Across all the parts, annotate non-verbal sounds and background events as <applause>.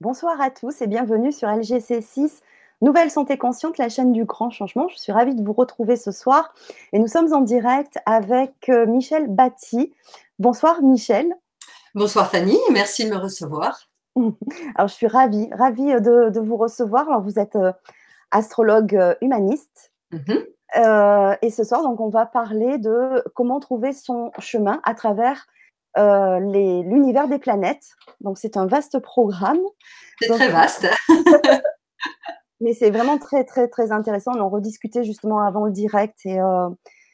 Bonsoir à tous et bienvenue sur LGC6, Nouvelle Santé Consciente, la chaîne du grand changement. Je suis ravie de vous retrouver ce soir et nous sommes en direct avec euh, Michel Batty. Bonsoir Michel. Bonsoir Fanny, merci de me recevoir. <laughs> Alors je suis ravie, ravie de, de vous recevoir. Alors vous êtes euh, astrologue euh, humaniste. Mhm. et ce soir, donc, on va parler de comment trouver son chemin à travers euh, l'univers des planètes. Donc c'est un vaste programme. C'est très vaste. <laughs> mais c'est vraiment très très très intéressant. On en rediscutait justement avant le direct et euh,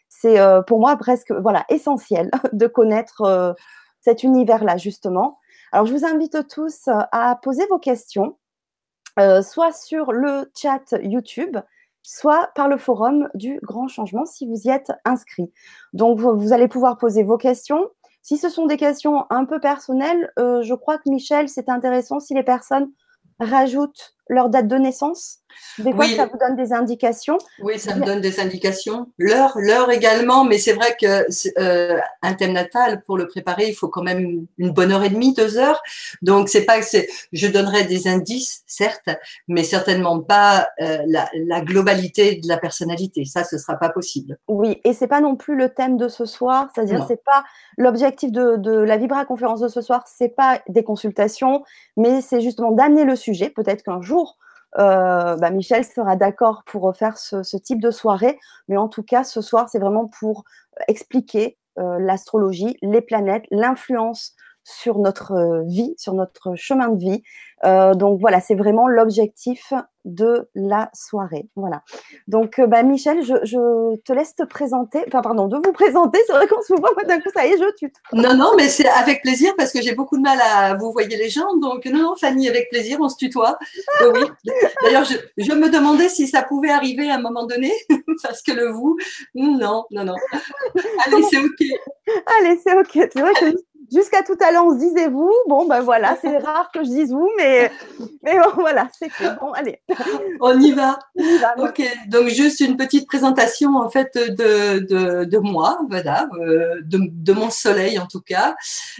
c'est euh, pour moi presque voilà essentiel <laughs> de connaître cet univers-là justement. Alors je vous invite tous à poser vos questions, soit sur le chat YouTube, soit par le forum du Grand Changement si vous y êtes inscrit. Donc vous allez pouvoir poser vos questions. Si ce sont des questions un peu personnelles, euh, je crois que Michel, c'est intéressant si les personnes rajoutent leur date de naissance? Des fois, ça vous donne des indications. Oui, ça me donne des indications. L'heure, l'heure également, mais c'est vrai que euh, un thème natal pour le préparer, il faut quand même une bonne heure et demie, deux heures. Donc c'est pas que je donnerai des indices, certes, mais certainement pas euh, la, globalité de la personnalité. Ça, ce sera pas possible. Oui, et c'est pas non plus le thème de ce soir. C'est-à-dire, c'est pas l'objectif de, de la Vibra conférence de ce soir. C'est pas des consultations, mais c'est justement d'amener le sujet. Peut-être qu'un jour euh, bah, Michel sera d'accord pour faire ce, type de soirée. Mais en tout cas, ce soir, c'est vraiment pour expliquer euh, l'astrologie, les planètes, l'influence sur notre euh, vie, sur notre chemin de vie. Euh, donc voilà, c'est vraiment l'objectif de la soirée. Voilà. Donc euh, bah, Michel, je, te laisse te présenter, enfin pardon, de vous présenter. C'est vrai qu'on se voit, d'un coup, ça y est, je tue. Non, non, mais c'est avec plaisir parce que j'ai beaucoup de mal à vous voyez les gens. Donc non, non, Fanny, avec plaisir, on se tutoie. oui. D'ailleurs, je, je, me demandais si ça pouvait arriver à un moment donné <laughs> parce que le vous, non, non, non. Allez, c'est ok. Allez, c'est ok. Jusqu'à tout à l'heure, on se disait vous. Bon, ben voilà, <laughs> c'est rare que je dise vous, mais, mais bon, voilà, c'est Bon, allez. On y va. ok, donc juste une petite présentation en fait de, de, de moi, voilà, euh, de, de, mon soleil en tout cas.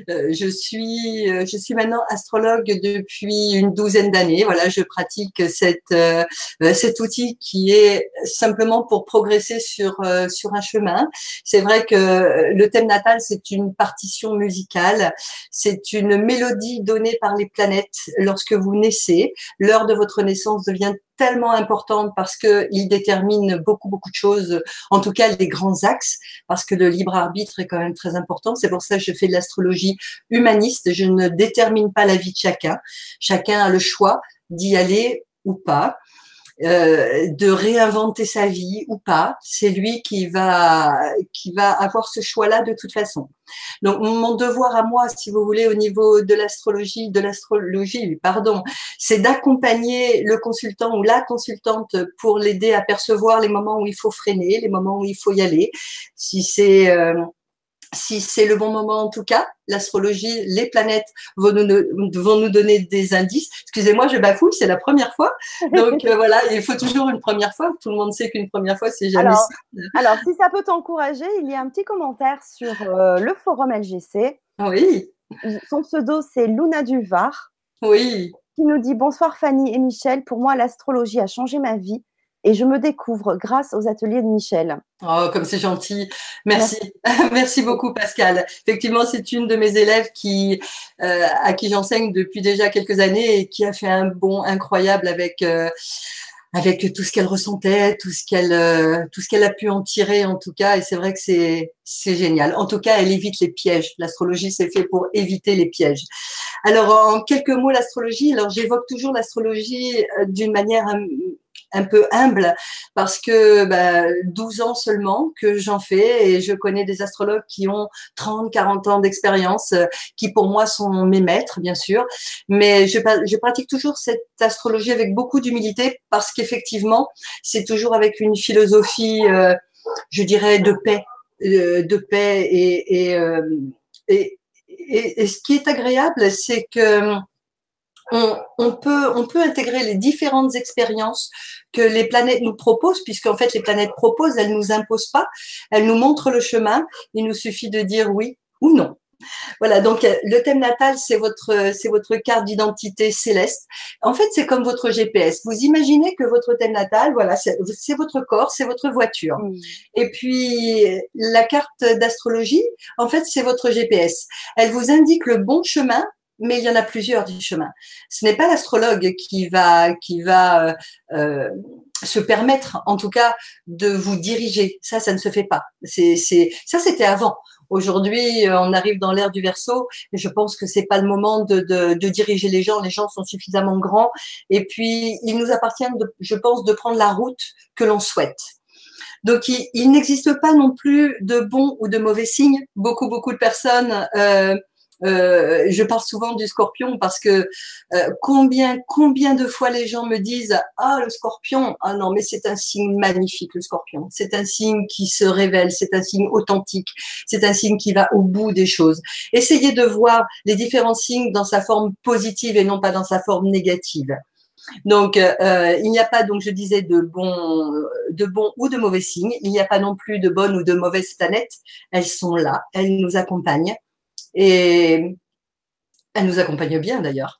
Euh, je suis, euh, je suis maintenant astrologue depuis une douzaine d'années. Voilà, je pratique cette, cet outil qui est simplement pour progresser sur, sur un chemin. C'est vrai que le thème natal, c'est une partition musicale c'est une mélodie donnée par les planètes lorsque vous naissez. L'heure de votre naissance devient tellement importante parce que il détermine beaucoup beaucoup de choses, en tout cas les grands axes, parce que le libre arbitre est quand même très important. C'est pour ça que je fais de l'astrologie humaniste. Je ne détermine pas la vie de chacun. Chacun a le choix d'y aller ou pas. Euh, de réinventer sa vie ou pas, c'est lui qui va qui va avoir ce choix-là de toute façon. Donc mon devoir à moi, si vous voulez, au niveau de l'astrologie, de l'astrologie, pardon, c'est d'accompagner le consultant ou la consultante pour l'aider à percevoir les moments où il faut freiner, les moments où il faut y aller. Si c'est euh, si c'est le bon moment en tout cas, l'astrologie, les planètes vont nous, vont nous donner des indices. Excusez-moi, je bafouille, c'est la première fois. Donc <laughs> euh, voilà, il faut toujours une première fois. Tout le monde sait qu'une première fois, c'est jamais alors, alors, si ça peut t'encourager, il y a un petit commentaire sur euh, le forum LGC. Oui. Son pseudo, c'est Luna Duvar. Oui. Qui nous dit Bonsoir Fanny et Michel. Pour moi, l'astrologie a changé ma vie et je me découvre grâce aux ateliers de Michel. Oh, comme c'est gentil. Merci. <laughs> Merci. beaucoup, Pascal. Effectivement, c'est une de mes élèves qui, euh, à qui j'enseigne depuis déjà quelques années et qui a fait un bond incroyable avec, euh, avec tout ce qu'elle ressentait, tout ce qu'elle, euh, tout ce qu'elle a pu en tirer, en tout cas. Et c'est vrai que c'est, c'est génial. En tout cas, elle évite les pièges. L'astrologie, c'est fait pour éviter les pièges. Alors, en quelques mots, l'astrologie. Alors, j'évoque toujours l'astrologie d'une manière un peu humble parce que bah, 12 ans seulement que j'en fais et je connais des astrologues qui ont 30, 40 ans d'expérience, euh, qui pour moi sont mes maîtres, bien sûr. Mais je, je pratique toujours cette astrologie avec beaucoup d'humilité parce qu'effectivement, c'est toujours avec une philosophie, euh, je dirais, de paix, euh, de paix et, et, et, et ce qui est agréable, c'est que on, peut, on peut intégrer les différentes expériences que les planètes nous proposent, puisqu'en fait les planètes proposent, elles nous imposent pas, elles nous montrent le chemin. Il nous suffit de dire oui ou non. Voilà, donc euh, le thème natal, c'est votre, c'est votre carte d'identité céleste. En fait, c'est comme votre GPS. Vous imaginez que votre thème natal, voilà, c'est votre corps, c'est votre voiture. Mmh. Et puis, la carte d'astrologie, en fait, c'est votre GPS. Elle vous indique le bon chemin mais il y en a plusieurs du chemin. Ce n'est pas l'astrologue qui va qui va euh, euh se permettre, en tout cas, de vous diriger. Ça, ça ne se fait pas. C'est c'est ça, c'était avant. Aujourd'hui, euh, on arrive dans l'ère du verso et je pense que c'est pas le moment de, de, de, diriger les gens. Les gens sont suffisamment grands et puis il nous appartient, de, je pense, de prendre la route que l'on souhaite. Donc, il, il n'existe pas non plus de bons ou de mauvais signes. Beaucoup, beaucoup de personnes euh, euh, je parle souvent du scorpion parce que euh, combien, combien de fois les gens me disent ah le scorpion ah non mais c'est un signe magnifique le scorpion c'est un signe qui se révèle c'est un signe authentique c'est un signe qui va au bout des choses essayez de voir les différents signes dans sa forme positive et non pas dans sa forme négative donc, euh, il n'y a pas, donc je disais, de bons, de bons ou de mauvais signes. Il n'y a pas non plus de bonnes ou de mauvaises planètes. Elles sont là, elles nous accompagnent. Et elle nous accompagne bien d'ailleurs.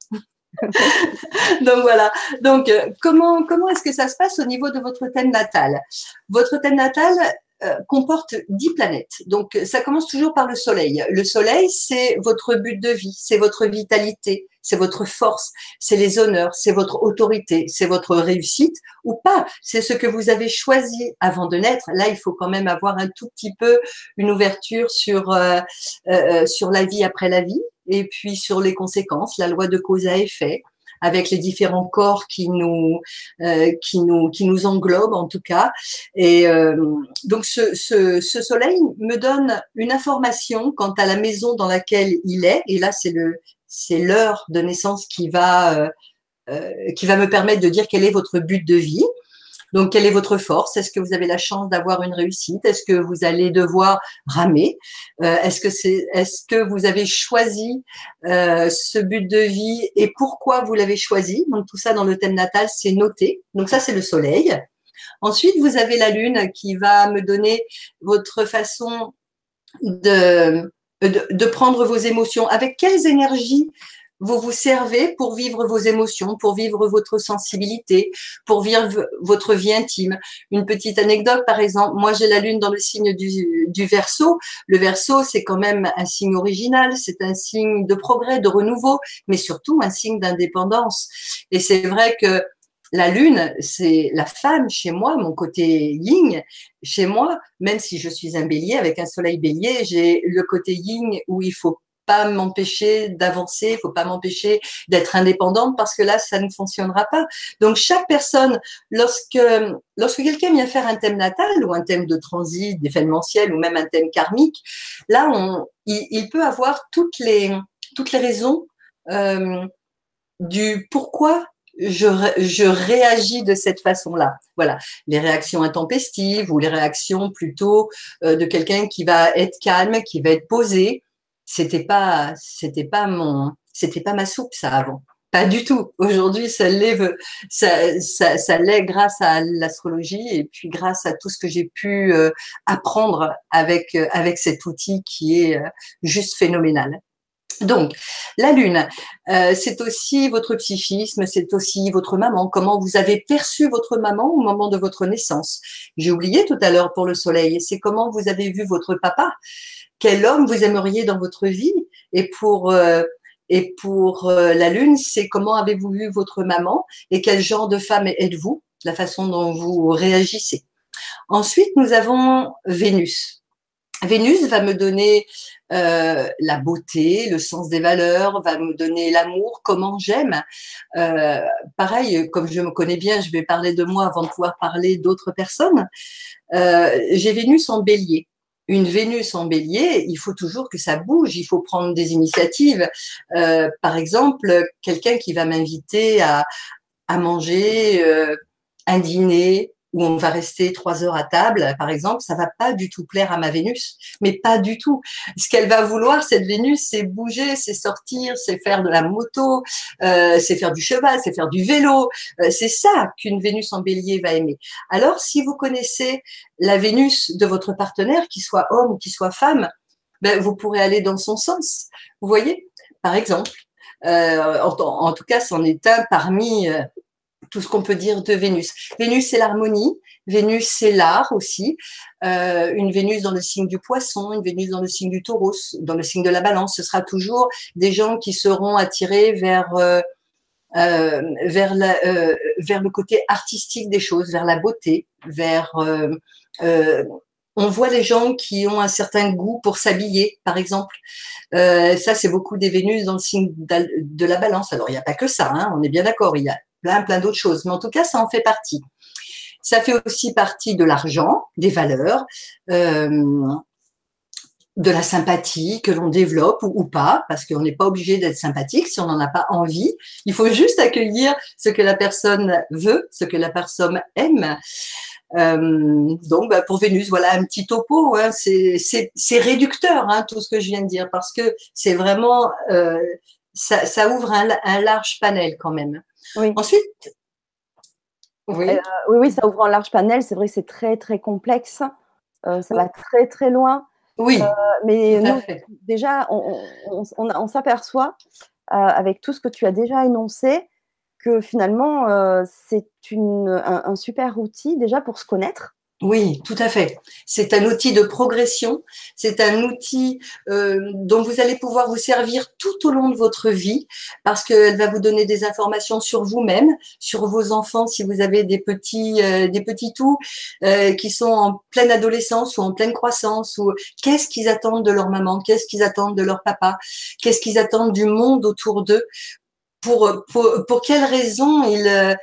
<laughs> Donc voilà. Donc euh, comment comment est-ce que ça se passe au niveau de votre thème natal? Votre thème natal comporte dix planètes. Donc ça commence toujours par le Soleil. Le Soleil, c'est votre but de vie, c'est votre vitalité, c'est votre force, c'est les honneurs, c'est votre autorité, c'est votre réussite ou pas. C'est ce que vous avez choisi avant de naître. Là, il faut quand même avoir un tout petit peu une ouverture sur euh, euh, sur la vie après la vie et puis sur les conséquences, la loi de cause à effet avec les différents corps qui nous euh, qui nous qui nous englobent en tout cas et euh, donc ce, ce, ce, soleil me donne une information quant à la maison dans laquelle il est et là c'est le c'est l'heure de naissance qui va, euh, euh, qui va me permettre de dire quel est votre but de vie. Donc, quelle est votre force? Est-ce que vous avez la chance d'avoir une réussite? Est-ce que vous allez devoir ramer? Euh, Est-ce que c'est, est-ce que vous avez choisi ce but de vie et pourquoi vous l'avez choisi? Donc, tout ça dans le thème natal, c'est noté. Donc, ça, c'est le soleil. Ensuite, vous avez la lune qui va me donner votre façon de de, prendre vos émotions. Avec quelles énergies vous vous servez pour vivre vos émotions, pour vivre votre sensibilité, pour vivre votre vie intime. Une petite anecdote, par exemple, moi j'ai la lune dans le signe du, du verso. Le verso, c'est quand même un signe original, c'est un signe de progrès, de renouveau, mais surtout un signe d'indépendance. Et c'est vrai que la lune, c'est la femme chez moi, mon côté yin. Chez moi, même si je suis un bélier avec un soleil bélier, j'ai le côté yin où il faut pas m'empêcher d'avancer, il faut pas m'empêcher d'être indépendante parce que là, ça ne fonctionnera pas. Donc, chaque personne, lorsque, lorsque quelqu'un vient faire un thème natal ou un thème de transit, d'événementiel ou même un thème karmique, là, on, il, peut avoir toutes les, toutes les raisons euh, du pourquoi je, je réagis de cette façon-là. Voilà, les réactions intempestives ou les réactions plutôt euh, de quelqu'un qui va être calme, qui va être posé. C'était pas, c'était pas mon, c'était pas ma soupe ça avant. Pas du tout. Aujourd'hui, ça lève, ça, ça, ça l'est grâce à l'astrologie et puis grâce à tout ce que j'ai pu euh, apprendre avec euh, avec cet outil qui est juste phénoménal. Donc, la lune, euh, c'est aussi votre psychisme, c'est aussi votre maman, comment vous avez perçu votre maman au moment de votre naissance? J'ai oublié tout à l'heure pour le soleil, c'est comment vous avez vu votre papa, quel homme vous aimeriez dans votre vie? Et pour, euh, et pour euh, la lune, c'est comment avez-vous vu votre maman? Et quel genre de femme êtes-vous, la façon dont vous réagissez. Ensuite, nous avons Vénus. Vénus va me donner euh, la beauté, le sens des valeurs, va me donner l'amour, comment j'aime. Euh, pareil, comme je me connais bien, je vais parler de moi avant de pouvoir parler d'autres personnes. Euh, j'ai Vénus en bélier. Une Vénus en bélier, il faut toujours que ça bouge, il faut prendre des initiatives. par exemple, quelqu'un qui va m'inviter à, à manger un dîner où on va rester trois heures à table, par exemple, ça va pas du tout plaire à ma Vénus, mais pas du tout. Ce qu'elle va vouloir, cette Vénus, c'est bouger, c'est sortir, c'est faire de la moto, euh, c'est faire du cheval, c'est faire du vélo. Euh, c'est ça qu'une Vénus en bélier va aimer. Alors, si vous connaissez la Vénus de votre partenaire, qu'il soit homme ou qu'il soit femme, ben, vous pourrez aller dans son sens. Vous voyez, par exemple, euh, en, tout cas, c'en est un parmi euh, tout ce qu'on peut dire de Vénus. Vénus, c'est l'harmonie. Vénus, c'est l'art aussi. Euh, une Vénus dans le signe du poisson, une Vénus dans le signe du taureau, dans le signe de la balance. Ce sera toujours des gens qui seront attirés vers vers, la, vers le côté artistique des choses, vers la beauté, vers on voit les gens qui ont un certain goût pour s'habiller, par exemple. Euh, ça, c'est beaucoup des Vénus dans le signe de la balance. Alors, il n'y a pas que ça, hein, on est bien d'accord, il y a plein, plein d'autres choses. Mais en tout cas, ça en fait partie. Ça fait aussi partie de l'argent, des valeurs, euh, de la sympathie que l'on développe ou, pas, parce qu'on n'est pas obligé d'être sympathique si on n'en a pas envie. Il faut juste accueillir ce que la personne veut, ce que la personne aime. Euh, donc, bah, pour Vénus, voilà un petit topo. Hein, c'est réducteur, hein, tout ce que je viens de dire, parce que c'est vraiment, euh, ça, ouvre un, large panel quand même. Oui. Ensuite, oui. Euh, oui, oui, ça ouvre un large panel. C'est vrai que c'est très, très complexe. Euh, ça va très, très loin. Oui. Euh, mais nous, déjà, on, on, on, on s'aperçoit avec tout ce que tu as déjà énoncé que finalement, c'est un, un, super outil déjà pour se connaître. Oui, tout à fait. C'est un outil de progression. C'est un outil euh, dont vous allez pouvoir vous servir tout au long de votre vie parce qu'elle va vous donner des informations sur vous-même, sur vos enfants si vous avez des petits, euh, des petits tout euh, qui sont en pleine adolescence ou en pleine croissance ou qu'est-ce qu'ils attendent de leur maman, qu'est-ce qu'ils attendent de leur papa, qu'est-ce qu'ils attendent du monde autour d'eux pour, pour, pour quelles raisons ils,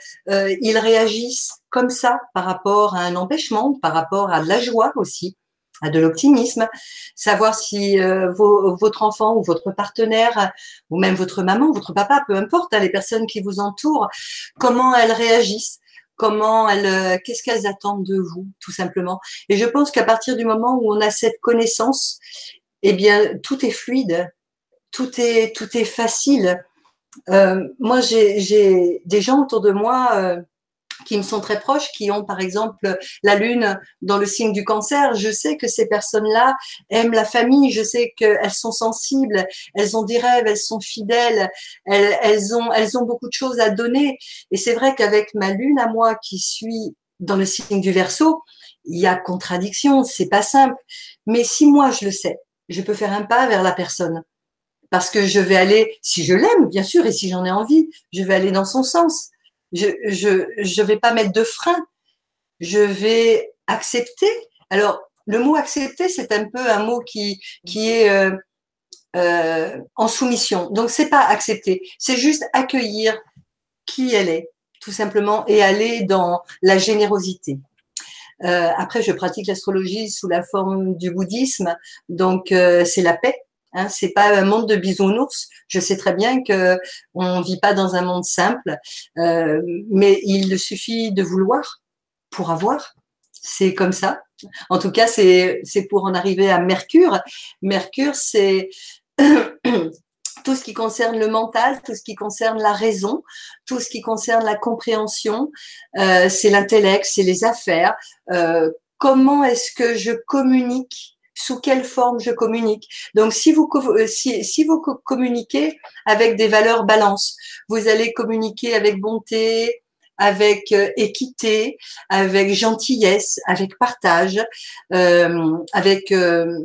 ils réagissent comme ça par rapport à un empêchement, par rapport à de la joie aussi, à de l'optimisme, savoir si euh, votre enfant ou votre partenaire ou même votre maman, votre papa, peu importe, hein, les personnes qui vous entourent, comment elles réagissent, comment elles, euh, qu'est-ce qu'elles attendent de vous, tout simplement. Et je pense qu'à partir du moment où on a cette connaissance, eh bien, tout est fluide, tout est, tout est facile. Euh, moi, j'ai des gens autour de moi euh, qui me sont très proches, qui ont par exemple la lune dans le signe du cancer. Je sais que ces personnes-là aiment la famille, je sais qu'elles sont sensibles, elles ont des rêves, elles sont fidèles, elles, ont, ont beaucoup de choses à donner. Et c'est vrai qu'avec ma lune à moi qui suis dans le signe du verso, il y a contradiction, c'est pas simple. Mais si moi je le sais, je peux faire un pas vers la personne parce que je vais aller, si je l'aime, bien sûr, et si j'en ai envie, je vais aller dans son sens. Je je vais pas mettre de frein. Je vais accepter. Alors le mot accepter, c'est un peu un mot qui qui est euh, euh, en soumission. Donc c'est pas accepter, c'est juste accueillir qui elle est, tout simplement, et aller dans la générosité. Euh, après, je pratique l'astrologie sous la forme du bouddhisme, donc c'est la paix. Hein, c'est pas un monde de bisounours. Je sais très bien que on vit pas dans un monde simple, euh, mais il suffit de vouloir pour avoir. C'est comme ça. En tout cas, c'est pour en arriver à Mercure. Mercure, c'est <clears throat> tout ce qui concerne le mental, tout ce qui concerne la raison, tout ce qui concerne la compréhension, euh, c'est l'intellect, c'est les affaires. Euh, comment est-ce que je communique sous quelle forme je communique. Donc, si vous, euh, si, si vous communiquez avec des valeurs balance, vous allez communiquer avec bonté, avec euh, équité, avec gentillesse, avec partage, euh, avec euh,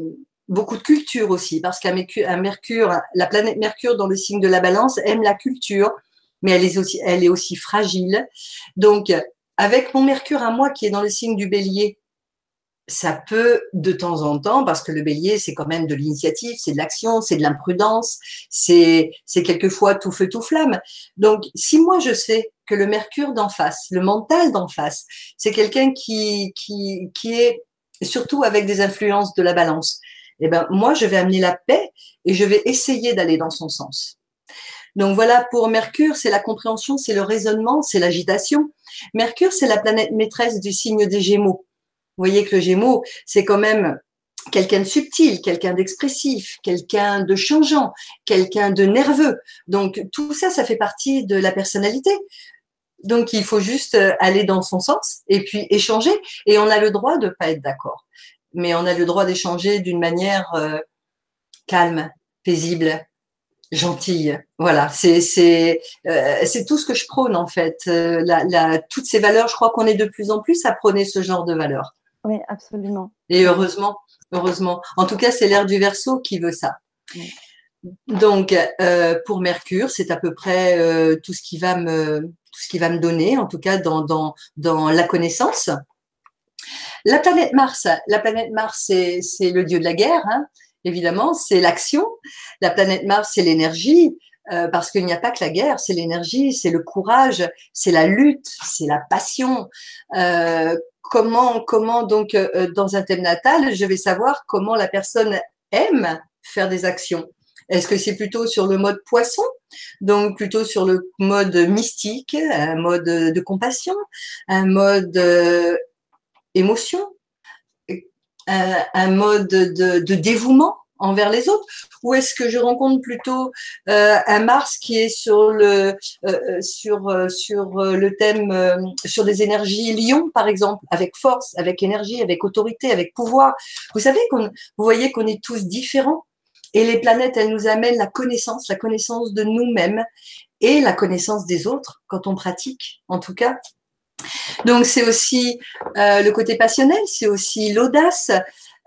beaucoup de culture aussi, parce qu'un Mercure, la planète Mercure dans le signe de la balance aime la culture, mais elle est aussi, elle est aussi fragile. Donc, avec mon Mercure à moi qui est dans le signe du bélier, ça peut de temps en temps, parce que le bélier, c'est quand même de l'initiative, c'est de l'action, c'est de l'imprudence, c'est, quelquefois tout feu, tout flamme. Donc, si moi je sais que le mercure d'en face, le mental d'en face, c'est quelqu'un qui, qui, qui est surtout avec des influences de la balance, eh ben, moi, je vais amener la paix et je vais essayer d'aller dans son sens. Donc voilà, pour Mercure, c'est la compréhension, c'est le raisonnement, c'est l'agitation. Mercure, c'est la planète maîtresse du signe des Gémeaux. Vous voyez que le Gémeaux, c'est quand même quelqu'un de subtil, quelqu'un d'expressif, quelqu'un de changeant, quelqu'un de nerveux. Donc tout ça, ça fait partie de la personnalité. Donc il faut juste euh, aller dans son sens et puis échanger. Et on a le droit de pas être d'accord, mais on a le droit d'échanger d'une manière euh, calme, paisible, gentille. Voilà, euh, c'est tout ce que je prône en fait. Toutes ces valeurs, je crois qu'on est de plus en plus à prôner ce genre de valeurs. Oui, absolument. Et heureusement, heureusement. En tout cas, c'est l'ère du Verseau qui veut ça. Donc, euh, pour Mercure, c'est à peu près euh, tout ce qui va me tout ce qui va me donner, en tout cas dans dans dans la connaissance. La planète Mars, la planète Mars, c'est c'est le dieu de la guerre. Hein évidemment, c'est l'action. La planète Mars, c'est l'énergie, euh, parce qu'il n'y a pas que la guerre, c'est l'énergie, c'est le courage, c'est la lutte, c'est la passion. Euh, comment, comment donc euh, dans un thème natal, je vais savoir comment la personne aime faire des actions. Est-ce que c'est plutôt sur le mode poisson, donc plutôt sur le mode mystique, un mode de compassion, un mode émotion, euh, un mode de, de, dévouement? Envers les autres ou est-ce que je rencontre plutôt euh, un Mars qui est sur le euh, sur sur le thème sur des énergies lion par exemple avec force avec énergie avec autorité avec pouvoir. Vous savez qu'on vous voyez qu'on est tous différents. Et les planètes elles nous amènent la connaissance la connaissance de nous-mêmes et la connaissance des autres quand on pratique en tout cas. Donc c'est aussi euh, le côté passionnel, c'est aussi l'audace,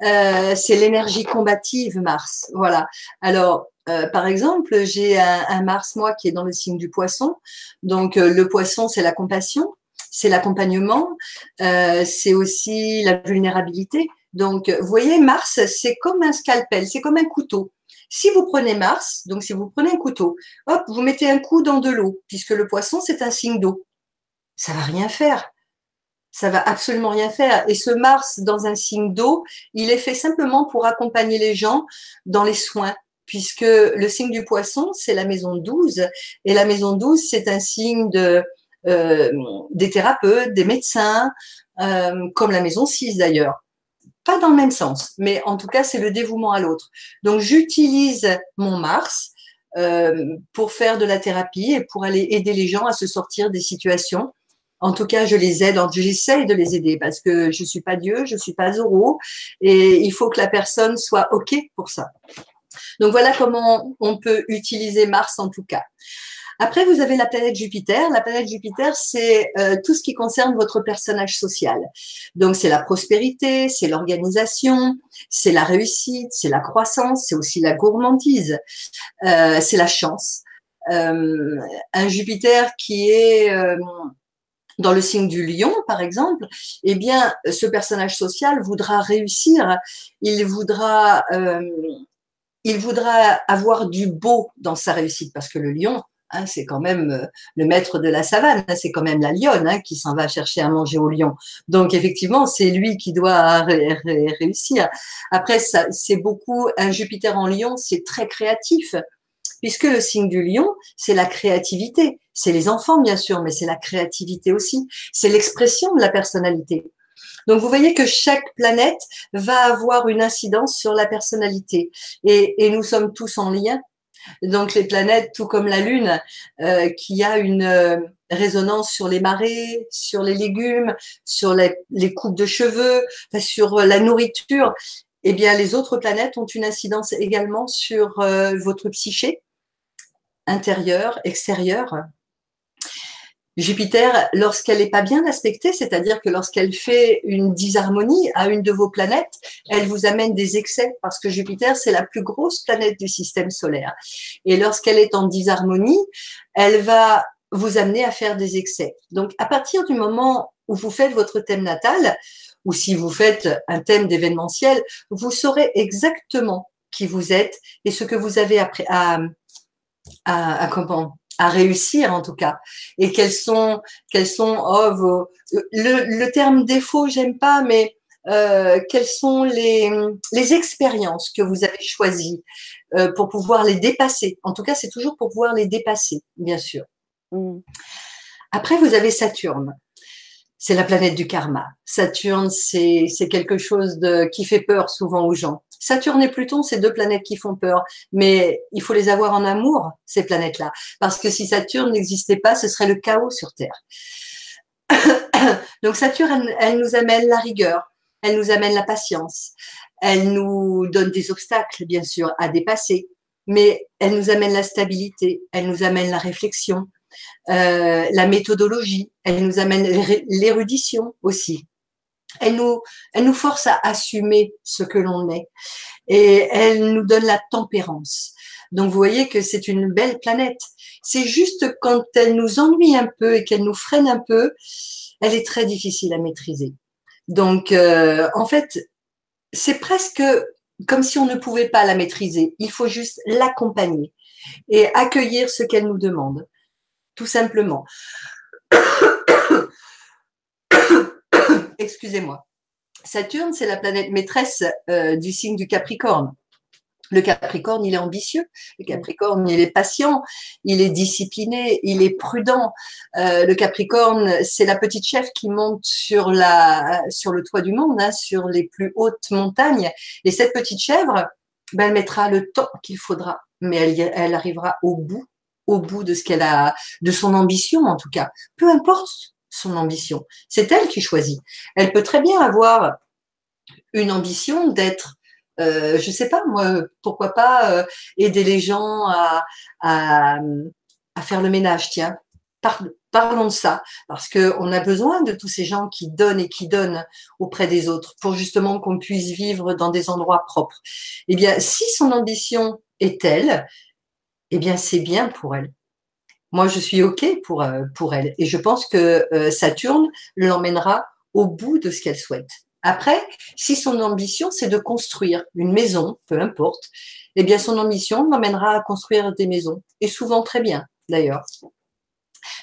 euh, c'est l'énergie combative Mars. Voilà. Alors euh, par exemple, j'ai un, Mars moi qui est dans le signe du Poisson. Donc le Poisson c'est la compassion, c'est l'accompagnement, c'est aussi la vulnérabilité. Donc vous voyez Mars c'est comme un scalpel, c'est comme un couteau. Si vous prenez Mars, donc si vous prenez un couteau, hop, vous mettez un coup dans de l'eau, puisque le poisson, c'est un signe d'eau ça va rien faire. Ça va absolument rien faire. Et ce Mars dans un signe d'eau, il est fait simplement pour accompagner les gens dans les soins, puisque le signe du poisson, c'est la maison 12. Et la maison 12, c'est un signe de, euh, des thérapeutes, des médecins, euh, comme la maison 6 d'ailleurs. Pas dans le même sens, mais en tout cas, c'est le dévouement à l'autre. Donc, j'utilise mon Mars euh, pour faire de la thérapie et pour aller aider les gens à se sortir des situations en tout cas, je les aide, j'essaye de les aider parce que je suis pas Dieu, je suis pas Zoro et il faut que la personne soit OK pour ça. Donc voilà comment on peut utiliser Mars en tout cas. Après, vous avez la planète Jupiter. La planète Jupiter, c'est euh, tout ce qui concerne votre personnage social. Donc, c'est la prospérité, c'est l'organisation, c'est la réussite, c'est la croissance, c'est aussi la gourmandise, euh, c'est la chance. Euh, un Jupiter qui est dans le signe du lion, par exemple, eh bien, ce personnage social voudra réussir, il voudra, euh, il voudra avoir du beau dans sa réussite, parce que le lion, hein, c'est quand même euh, le maître de la savane, hein, c'est quand même la lionne hein, qui s'en va chercher à manger au lion. Donc, effectivement, c'est lui qui doit réussir. Après, c'est beaucoup, un Jupiter en lion, c'est très créatif puisque le signe du lion, c'est la créativité. C'est les enfants, bien sûr, mais c'est la créativité aussi. C'est l'expression de la personnalité. Donc, vous voyez que chaque planète va avoir une incidence sur la personnalité. Et, nous sommes tous en lien. Donc, les planètes, tout comme la Lune, euh, qui a une euh, résonance sur les marées, sur les légumes, sur les, coupes de cheveux, sur la nourriture, eh bien, les autres planètes ont une incidence également sur euh, votre psyché, intérieure, extérieure. Jupiter, lorsqu'elle n'est pas bien aspectée, c'est-à-dire que lorsqu'elle fait une disharmonie à une de vos planètes, elle vous amène des excès parce que Jupiter, c'est la plus grosse planète du système solaire. Et lorsqu'elle est en disharmonie, elle va vous amener à faire des excès. Donc, à partir du moment où vous faites votre thème natal, ou si vous faites un thème d'événementiel, vous saurez exactement qui vous êtes et ce que vous avez à, à, comment à réussir en tout cas et quels sont quels sont oh, vos, le, le terme défaut j'aime pas mais euh, quelles sont les, les expériences que vous avez choisies euh, pour pouvoir les dépasser? En tout cas c'est toujours pour pouvoir les dépasser bien sûr mmh. après vous avez Saturne c'est la planète du karma. Saturne, c'est quelque chose de, qui fait peur souvent aux gens. Saturne et Pluton, c'est deux planètes qui font peur, mais il faut les avoir en amour, ces planètes-là. Parce que si Saturne n'existait pas, ce serait le chaos sur Terre. <coughs> Donc Saturne, elle, nous amène la rigueur, elle nous amène la patience, elle nous donne des obstacles, bien sûr, à dépasser, mais elle nous amène la stabilité, elle nous amène la réflexion, euh, la méthodologie, elle nous amène l'érudition aussi. Elle nous, force à assumer ce que l'on est et elle nous donne la tempérance. Donc vous voyez que c'est une belle planète. C'est juste quand elle nous ennuie un peu et qu'elle nous freine un peu, elle est très difficile à maîtriser. Donc euh, en fait, c'est presque comme si on ne pouvait pas la maîtriser. Il faut juste l'accompagner et accueillir ce qu'elle nous demande, tout simplement. <coughs> Excusez-moi. Saturne, c'est la planète maîtresse euh, du signe du Capricorne. Le Capricorne, il est ambitieux. Le Capricorne, il est patient. Il est discipliné. Il est prudent. Euh, le Capricorne, c'est la petite chef qui monte sur la sur le toit du monde, hein, sur les plus hautes montagnes. Et cette petite chèvre, ben, elle mettra le temps qu'il faudra, mais elle, elle arrivera au bout, au bout de ce qu'elle a, de son ambition en tout cas. Peu importe son ambition, c'est elle qui choisit. Elle peut très bien avoir une ambition d'être euh, je sais pas, moi, pourquoi pas euh, aider les gens à, faire le ménage, tiens. parlons de ça, parce qu'on a besoin de tous ces gens qui donnent et qui donnent auprès des autres pour justement qu'on puisse vivre dans des endroits propres. Eh bien, si son ambition est telle, eh bien, c'est bien pour elle. Moi, je suis OK pour, euh, pour elle. Et je pense que Saturne l'emmènera au bout de ce qu'elle souhaite. Après, si son ambition, c'est de construire une maison, peu importe, eh bien, son ambition l'emmènera à construire des maisons. Et souvent très bien, d'ailleurs.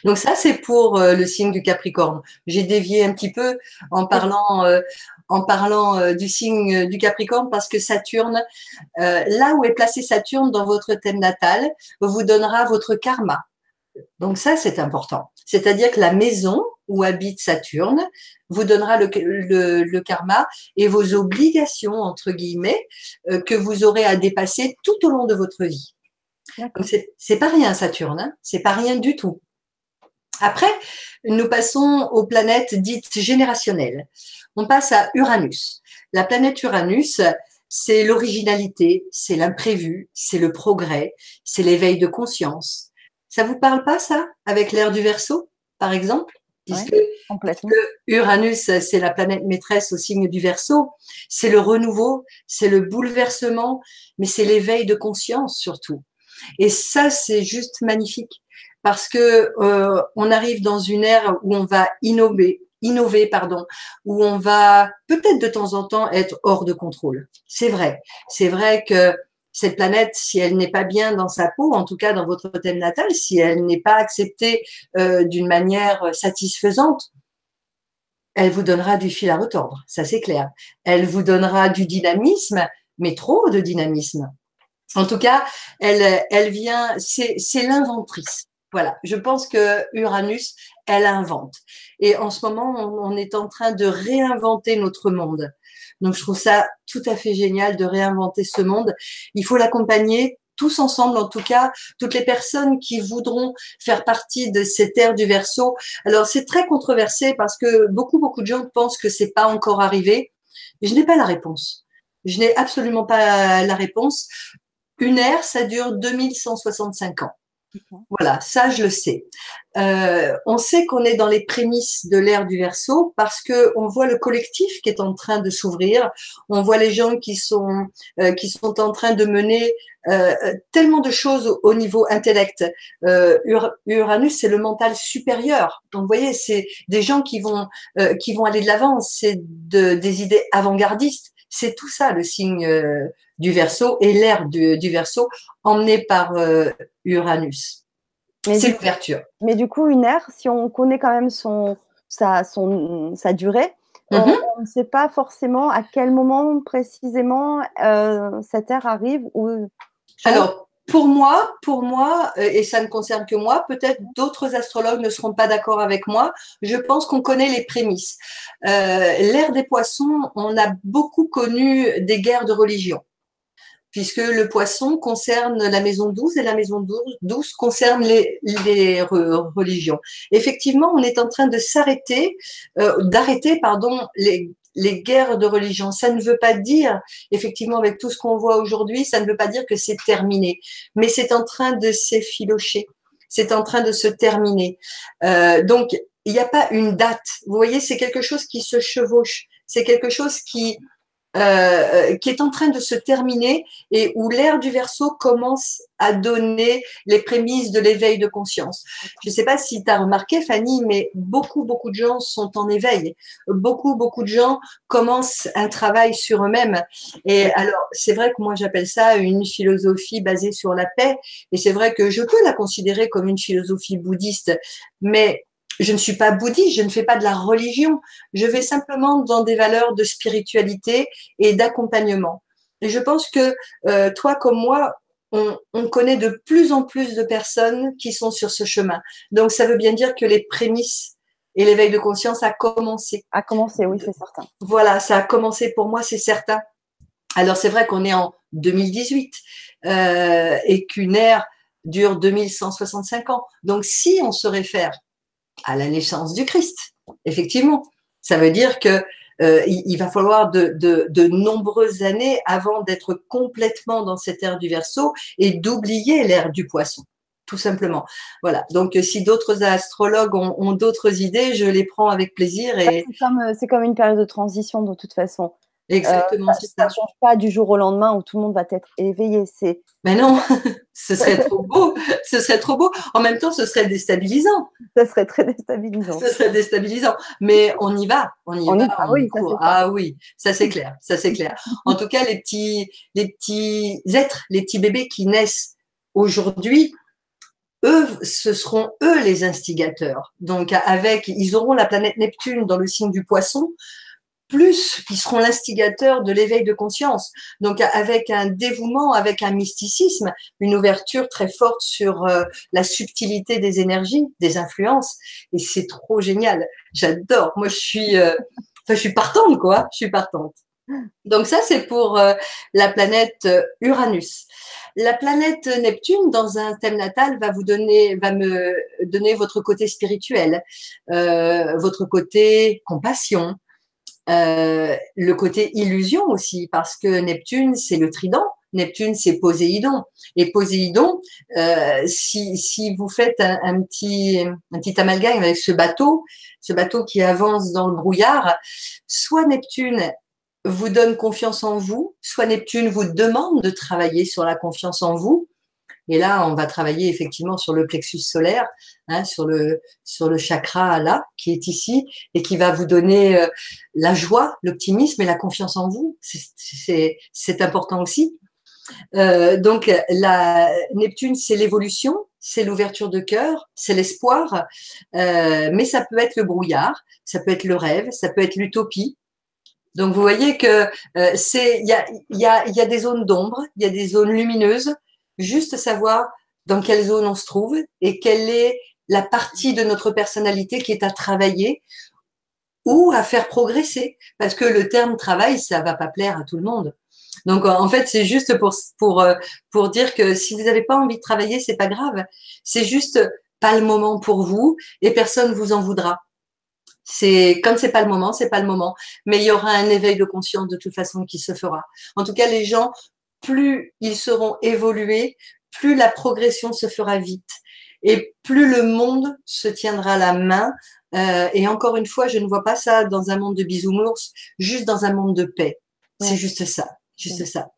Donc ça, c'est pour euh, le signe du Capricorne. J'ai dévié un petit peu en parlant, euh, en parlant euh, du signe du Capricorne parce que Saturne, là où est placé Saturne dans votre thème natal, vous donnera votre karma. Donc ça, c'est important. C'est-à-dire que la maison où habite Saturne vous donnera le, karma et vos obligations, entre guillemets, euh, que vous aurez à dépasser tout au long de votre vie. C'est pas rien Saturne, hein c'est pas rien du tout. Après, nous passons aux planètes dites générationnelles. On passe à Uranus. La planète Uranus, c'est l'originalité, c'est l'imprévu, c'est le progrès, c'est l'éveil de conscience. Ça vous parle pas ça avec l'ère du Verseau, par exemple? Puisque, Uranus, c'est la planète maîtresse au signe du Verseau. C'est le renouveau, c'est le bouleversement, mais c'est l'éveil de conscience surtout. Et ça, c'est juste magnifique parce que euh, on arrive dans une ère où on va innover, innover, pardon, où on va peut-être de temps en temps être hors de contrôle. C'est vrai. C'est vrai que cette planète, si elle n'est pas bien dans sa peau, en tout cas dans votre thème natal, si elle n'est pas acceptée euh, d'une manière satisfaisante, elle vous donnera du fil à retordre, ça c'est clair. Elle vous donnera du dynamisme, mais trop de dynamisme. En tout cas, elle, elle vient, c'est l'inventrice. Voilà, je pense que Uranus, elle invente. Et en ce moment, on est en train de réinventer notre monde. Donc, je trouve ça tout à fait génial de réinventer ce monde. Il faut l'accompagner tous ensemble, en tout cas, toutes les personnes qui voudront faire partie de cette ère du verso. Alors, c'est très controversé parce que beaucoup, beaucoup de gens pensent que c'est pas encore arrivé. Je n'ai pas la réponse. Je n'ai absolument pas la réponse. Une ère, ça dure 2165 ans. Voilà, ça je le sais. Euh, on sait qu'on est dans les prémices de l'ère du verso parce que on voit le collectif qui est en train de s'ouvrir, on voit les gens qui sont euh, qui sont en train de mener euh, tellement de choses au, niveau intellect. Uranus, c'est le mental supérieur. Donc vous voyez, c'est des gens qui vont qui vont aller de l'avant, c'est de, des idées avant-gardistes. C'est tout ça le signe du Verseau et l'ère du, du Verseau emmenée par euh, Uranus. C'est l'ouverture. Mais du coup, une ère, si on connaît quand même son, sa, son, sa durée, on mhm. ne sait pas forcément à quel moment précisément euh, cette ère arrive. Ou... Alors, pour moi, pour moi, euh, et ça ne concerne que moi, peut-être d'autres astrologues ne seront pas d'accord avec moi. Je pense qu'on connaît les prémices. Euh, L'ère des poissons, on a beaucoup connu des guerres de religion puisque le poisson concerne la maison douce et la maison douce concerne les, religions. Effectivement, on est en train de s'arrêter, euh, d'arrêter, pardon, les, les guerres de religion. Ça ne veut pas dire, effectivement, avec tout ce qu'on voit aujourd'hui, ça ne veut pas dire que c'est terminé, mais c'est en train de s'effilocher, c'est en train de se terminer. Euh, donc, il n'y a pas une date. Vous voyez, c'est quelque chose qui se chevauche, c'est quelque chose qui euh, qui est en train de se terminer et où l'ère du verso commence à donner les prémices de l'éveil de conscience. Je ne sais pas si tu as remarqué, Fanny, mais beaucoup, beaucoup de gens sont en éveil. Beaucoup, beaucoup de gens commencent un travail sur eux-mêmes. Et alors, c'est vrai que moi, j'appelle ça une philosophie basée sur la paix. Et c'est vrai que je peux la considérer comme une philosophie bouddhiste. Mais je ne suis pas bouddhiste, je ne fais pas de la religion. Je vais simplement dans des valeurs de spiritualité et d'accompagnement. Et je pense que euh, toi comme moi, on, on, connaît de plus en plus de personnes qui sont sur ce chemin. Donc ça veut bien dire que les prémices et l'éveil de conscience a commencé. A commencé, oui, c'est certain. Voilà, ça a commencé pour moi, c'est certain. Alors c'est vrai qu'on est en 2018 euh, et qu'une ère dure 2165 ans. Donc si on se réfère à la naissance du Christ. Effectivement, ça veut dire que euh, il, va falloir de, de, nombreuses années avant d'être complètement dans cette ère du Verseau et d'oublier l'ère du Poisson, tout simplement. Voilà. Donc, si d'autres astrologues ont, d'autres idées, je les prends avec plaisir. Et c'est comme, comme une période de transition de toute façon. Exactement, euh, ça ne change pas du jour au lendemain où tout le monde va être éveillé. C'est... Mais non, <laughs> ce serait trop beau. Ce serait trop beau. En même temps, ce serait déstabilisant. Ce serait très déstabilisant. Ce serait déstabilisant. Mais on y va. On y va. ah, oui, ah oui, ça c'est clair. Ça c'est clair. En tout cas, les petits, les petits êtres, les petits bébés qui naissent aujourd'hui, eux, ce seront eux les instigateurs. Donc, avec, ils auront la planète Neptune dans le signe du poisson plus qui seront l'instigateur de l'éveil de conscience. Donc avec un dévouement, avec un mysticisme, une ouverture très forte sur euh, la subtilité des énergies, des influences. Et c'est trop génial. J'adore. Moi, je suis, euh, je suis partante, quoi. Je suis partante. Donc ça, c'est pour euh, la planète Uranus. La planète Neptune, dans un thème natal, va vous donner, va me donner votre côté spirituel, votre côté compassion, euh, le côté illusion aussi, parce que Neptune, c'est le trident. Neptune, c'est Poséidon. Et Poséidon, euh, si, si vous faites un, petit, un petit amalgame avec ce bateau, ce bateau qui avance dans le brouillard, soit Neptune vous donne confiance en vous, soit Neptune vous demande de travailler sur la confiance en vous, et là, on va travailler effectivement sur le plexus solaire, hein, sur le sur le chakra là qui est ici et qui va vous donner euh, la joie, l'optimisme et la confiance en vous. C'est important aussi. Euh, donc la Neptune, c'est l'évolution, c'est l'ouverture de cœur, c'est l'espoir, euh, mais ça peut être le brouillard, ça peut être le rêve, ça peut être l'utopie. Donc vous voyez que euh, c'est il y a, y, a, y a des zones d'ombre, il y a des zones lumineuses, juste savoir dans quelle zone on se trouve et quelle est la partie de notre personnalité qui est à travailler ou à faire progresser. Parce que le terme travail, ça va pas plaire à tout le monde. Donc en fait, c'est juste pour pour euh, pour dire que si vous n'avez pas envie de travailler, c'est pas grave. C'est juste pas le moment pour vous et personne vous en voudra. C'est comme c'est pas le moment, c'est pas le moment. Mais il y aura un éveil de conscience de toute façon qui se fera. En tout cas, les gens plus ils seront évolués, plus la progression se fera vite et plus le monde se tiendra la main. Euh, et encore une fois, je ne vois pas ça dans un monde de bisounours, juste dans un monde de paix. C'est juste ça, juste ça.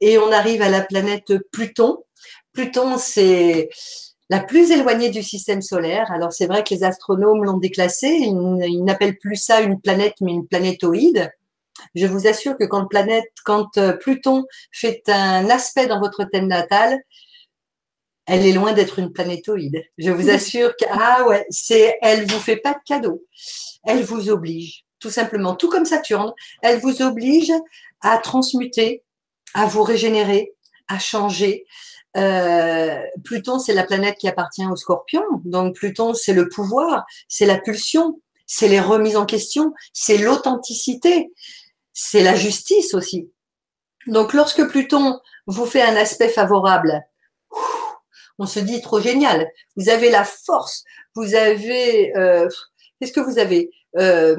Et on arrive à la planète Pluton. Pluton, c'est la plus éloignée du système solaire. Alors c'est vrai que les astronomes l'ont déclassée. ils n'appellent plus ça une planète, mais une planétoïde. Je vous assure que quand planète, quand euh, Pluton fait un aspect dans votre thème natal, elle est loin d'être une planétoïde. Je vous <laughs> assure que ah ouais, c'est elle vous fait pas de cadeau. Elle vous oblige, tout simplement, tout comme Saturne, elle vous oblige à transmuter, à vous régénérer, à changer. Euh, Pluton, c'est la planète qui appartient au Scorpion. Donc Pluton, c'est le pouvoir, c'est la pulsion, c'est les remises en question, c'est l'authenticité c'est la justice aussi. Donc lorsque Pluton vous fait un aspect favorable, on se dit trop génial. Vous avez la force, vous avez, euh, qu'est-ce que vous avez euh,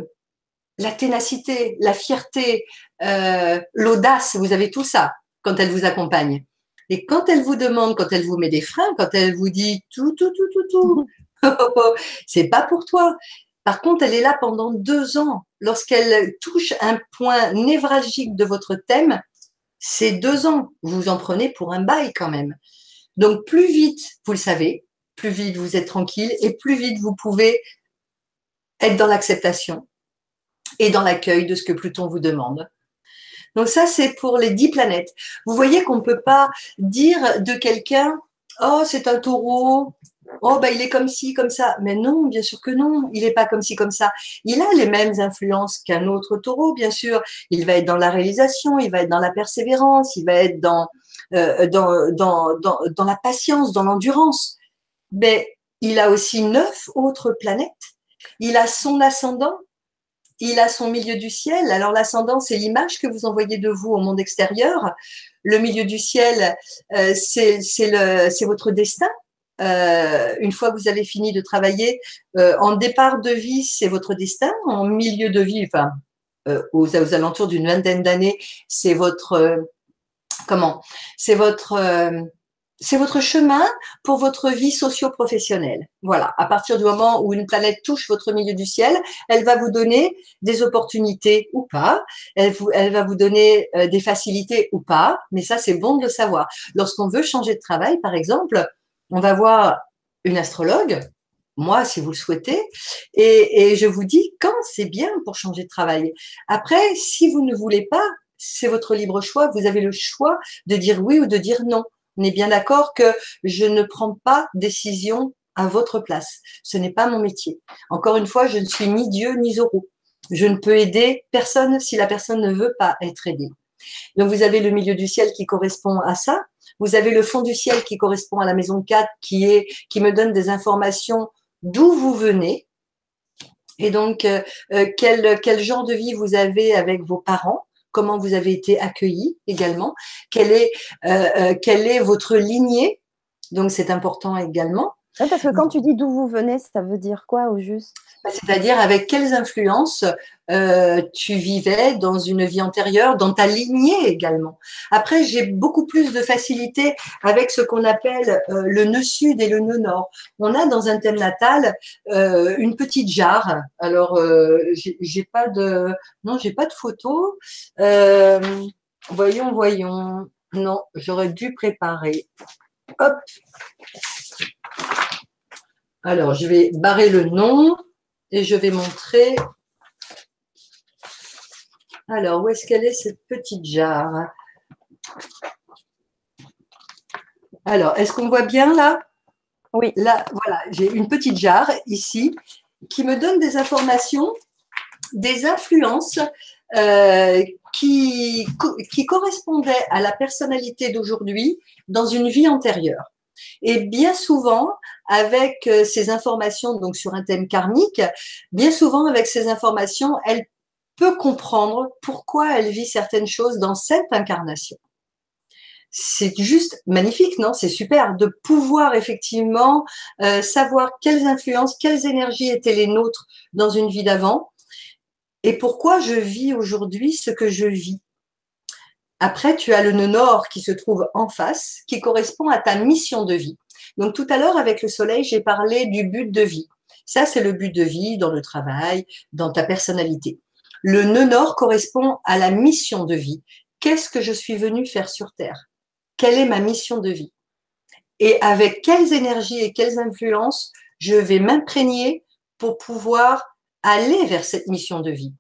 la ténacité, la fierté, euh, l'audace, vous avez tout ça quand elle vous accompagne. Et quand elle vous demande, quand elle vous met des freins, quand elle vous dit tout, tout, tout, tout, tout, <laughs> c'est pas pour toi. Par contre, elle est là pendant deux ans. Lorsqu'elle touche un point névralgique de votre thème, c'est deux ans. Vous en prenez pour un bail quand même. Donc, plus vite, vous le savez, plus vite vous êtes tranquille et plus vite vous pouvez être dans l'acceptation et dans l'accueil de ce que Pluton vous demande. Donc ça, c'est pour les dix planètes. Vous voyez qu'on ne peut pas dire de quelqu'un, oh, c'est un taureau, oh, bah, il est comme ci, comme ça. Mais non, bien sûr que non, il n'est pas comme ci, comme ça. Il a les mêmes influences qu'un autre taureau, bien sûr. Il va être dans la réalisation, il va être dans la persévérance, il va être dans, euh, dans, dans, dans, dans la patience, dans l'endurance. Mais il a aussi neuf autres planètes. Il a son ascendant, il a son milieu du ciel. Alors l'ascendant, c'est l'image que vous envoyez de vous au monde extérieur. Le milieu du ciel, euh, c'est votre destin. Euh, une fois que vous avez fini de travailler, euh, en départ de vie, c'est votre destin. En milieu de vie, enfin, aux, aux, alentours d'une vingtaine d'années, c'est votre comment? C'est votre c'est votre chemin pour votre vie socio-professionnelle. Voilà, à partir du moment où une planète touche votre milieu du ciel, elle va vous donner des opportunités ou pas, elle, vous, elle va vous donner euh, des facilités ou pas, mais ça c'est bon de le savoir. Lorsqu'on veut changer de travail, par exemple, on va voir une astrologue, moi si vous le souhaitez, et, je vous dis quand c'est bien pour changer de travail. Après, si vous ne voulez pas, c'est votre libre choix, vous avez le choix de dire oui ou de dire non. On est bien d'accord que je ne prends pas décision à votre place. Ce n'est pas mon métier. Encore une fois, je ne suis ni Dieu ni Zorro. Je ne peux aider personne si la personne ne veut pas être aidée. Donc vous avez le milieu du ciel qui correspond à ça. Vous avez le fond du ciel qui correspond à la maison 4 qui est qui me donne des informations d'où vous venez. Et donc euh, euh, quel quel genre de vie vous avez avec vos parents comment vous avez été accueilli également, quelle est, euh, quelle est votre lignée. Donc, c'est important également. parce que quand tu dis d'où vous venez, ça veut dire quoi au juste? C'est-à-dire avec quelles influences euh, tu vivais dans une vie antérieure, dans ta lignée également. Après, j'ai beaucoup plus de facilité avec ce qu'on appelle euh, le nœud sud et le nœud nord. On a dans un thème natal euh, une petite jarre. Alors, j'ai pas de, non, j'ai pas de photo. voyons, voyons. Non, j'aurais dû préparer. Hop. Alors, je vais barrer le nom et je vais montrer alors, où est-ce qu'elle est cette petite jarre? Alors, est-ce qu'on voit bien là? Oui. Là, voilà, j'ai une petite jarre ici qui me donne des informations, des influences euh, qui, qui correspondaient à la personnalité d'aujourd'hui dans une vie antérieure. Et bien souvent, avec euh, ces informations, donc sur un thème karmique, bien souvent avec ces informations, elle peut comprendre pourquoi elle vit certaines choses dans cette incarnation. C'est juste magnifique, non? C'est super de pouvoir effectivement euh, savoir quelles influences, quelles énergies étaient les nôtres dans une vie d'avant et pourquoi je vis aujourd'hui ce que je vis. Après, tu as le nœud nord qui se trouve en face, qui correspond à ta mission de vie. Donc tout à l'heure, avec le soleil, j'ai parlé du but de vie. Ça, c'est le but de vie dans le travail, dans ta personnalité. Le nœud nord correspond à la mission de vie. Qu'est-ce que je suis venu faire sur Terre? Quelle est ma mission de vie? Et avec quelles énergies et quelles influences je vais m'imprégner pour pouvoir aller vers cette mission de vie?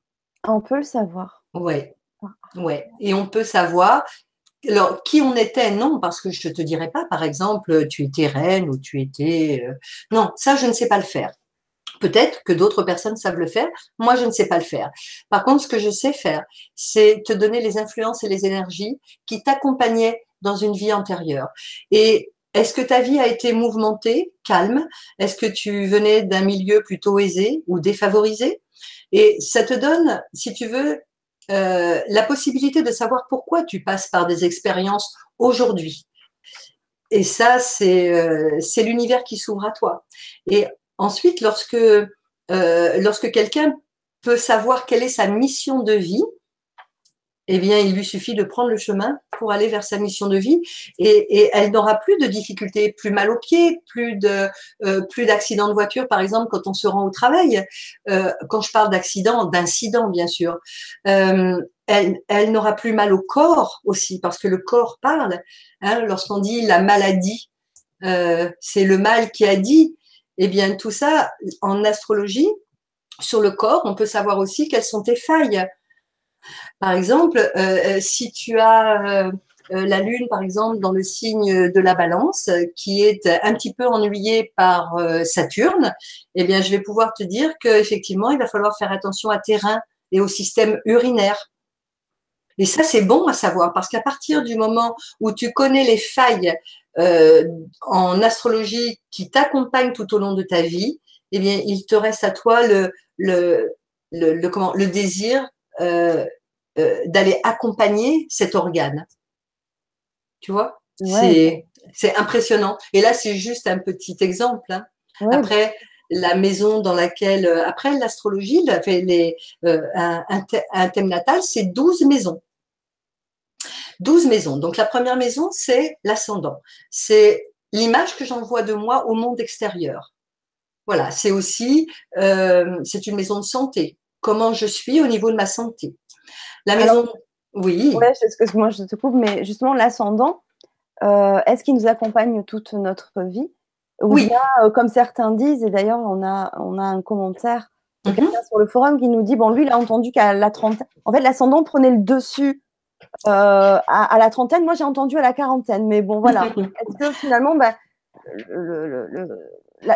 On peut le savoir. Ouais. Ouais. Et on peut savoir alors, qui on était, non, parce que je ne te dirais pas, par exemple, tu étais reine ou tu étais... Euh, non, ça, je ne sais pas le faire. Peut-être que d'autres personnes savent le faire. Moi, je ne sais pas le faire. Par contre, ce que je sais faire, c'est te donner les influences et les énergies qui t'accompagnaient dans une vie antérieure. Et est-ce que ta vie a été mouvementée, calme? Est-ce que tu venais d'un milieu plutôt aisé ou défavorisé? Et ça te donne, si tu veux, euh, la possibilité de savoir pourquoi tu passes par des expériences aujourd'hui. Et ça, c'est euh, l'univers qui s'ouvre à toi. Et Ensuite, lorsque, euh, lorsque quelqu'un peut savoir quelle est sa mission de vie, eh bien, il lui suffit de prendre le chemin pour aller vers sa mission de vie et, elle n'aura plus de difficultés, plus mal aux pieds, plus de euh, plus d'accidents de voiture, par exemple, quand on se rend au travail. Euh, quand je parle d'accident, d'incident, bien sûr, elle, elle n'aura plus mal au corps aussi, parce que le corps parle. Hein, Lorsqu'on dit la maladie, c'est le mal qui a dit. Eh bien, tout ça, en astrologie, sur le corps, on peut savoir aussi quelles sont tes failles par exemple, euh, euh, si tu as euh, la Lune, par exemple, dans le signe de la balance, qui est un petit peu ennuyée par Saturne, eh bien, je vais pouvoir te dire qu'effectivement, il va falloir faire attention à tes reins et au système urinaire. Et ça, c'est bon à savoir, parce qu'à partir du moment où tu connais les failles en astrologie qui t'accompagnent tout au long de ta vie, eh bien, il te reste à toi le, le, le, comment, le désir euh, d'aller accompagner cet organe. Tu vois? C'est impressionnant. Et là, c'est juste un petit exemple. Hein. Après, la maison dans laquelle, euh, après l'astrologie, les, euh, un, un, thème natal, c'est 12 maisons. 12 maisons. Donc la première maison, c'est l'ascendant. C'est l'image que j'envoie de moi au monde extérieur. Voilà, c'est aussi, c'est une maison de santé. Comment je suis au niveau de ma santé. La maison. oui. Ouais, excuse-moi, je te coupe, mais justement, l'ascendant, euh, est-ce qu'il nous accompagne toute notre vie? Oui. Euh, comme certains disent, et d'ailleurs, on a, on a un commentaire mhm. sur le forum qui nous dit bon, lui, il a entendu qu'à la trentaine, en fait, l'ascendant prenait le dessus euh, à, la trentaine. Moi, j'ai entendu à la quarantaine, mais bon, voilà. <laughs> est-ce que finalement, bah,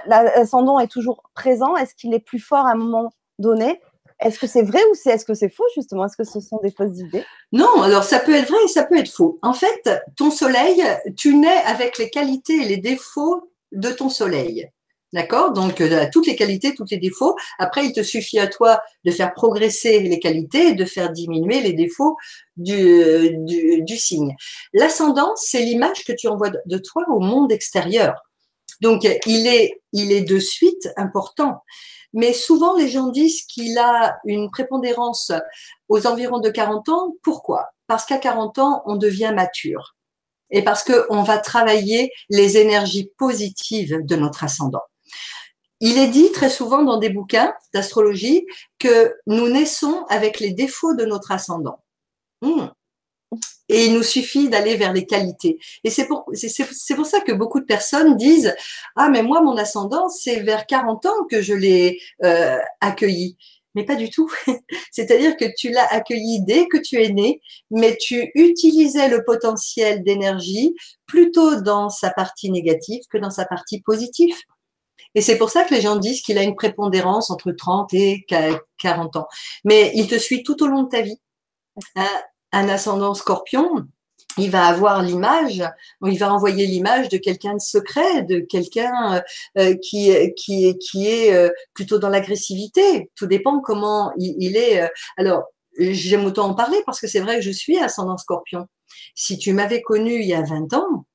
l'ascendant est toujours présent? Est-ce qu'il est plus fort à un moment donné? Est-ce que c'est vrai ou c'est est-ce que c'est faux justement? Est-ce que ce sont des fausses idées? Non, alors ça peut être vrai et ça peut être faux. En fait, ton soleil, tu nais avec les qualités et les défauts de ton soleil. D'accord? Donc, euh, toutes les qualités, tous les défauts. Après, il te suffit à toi de faire progresser les qualités et de faire diminuer les défauts du, du, signe. L'ascendant, c'est l'image que tu envoies de toi au monde extérieur. Donc, il est, il est de suite important. Mais souvent, les gens disent qu'il a une prépondérance aux environs de 40 ans. Pourquoi? Parce qu'à 40 ans, on devient mature. Et parce qu'on va travailler les énergies positives de notre ascendant. Il est dit très souvent dans des bouquins d'astrologie que nous naissons avec les défauts de notre ascendant. Hmm. Et il nous suffit d'aller vers les qualités. Et c'est pour, ça que beaucoup de personnes disent Ah, mais moi, mon ascendant, c'est vers 40 ans que je l'ai euh, accueilli. Mais pas du tout. <laughs> C'est-à-dire que tu l'as accueilli dès que tu es né, mais tu utilisais le potentiel d'énergie plutôt dans sa partie négative que dans sa partie positive. Et c'est pour ça que les gens disent qu'il a une prépondérance entre 30 et 40 ans. Mais il te suit tout au long de ta vie. Hein, un ascendant scorpion, il va avoir l'image, il va envoyer l'image de quelqu'un de secret, de quelqu'un euh, euh, qui, qui, qui est euh, plutôt dans l'agressivité. Tout dépend comment il, est. Alors, j'aime autant en parler parce que c'est vrai que je suis ascendant scorpion. Si tu m'avais connu il y a 20 ans,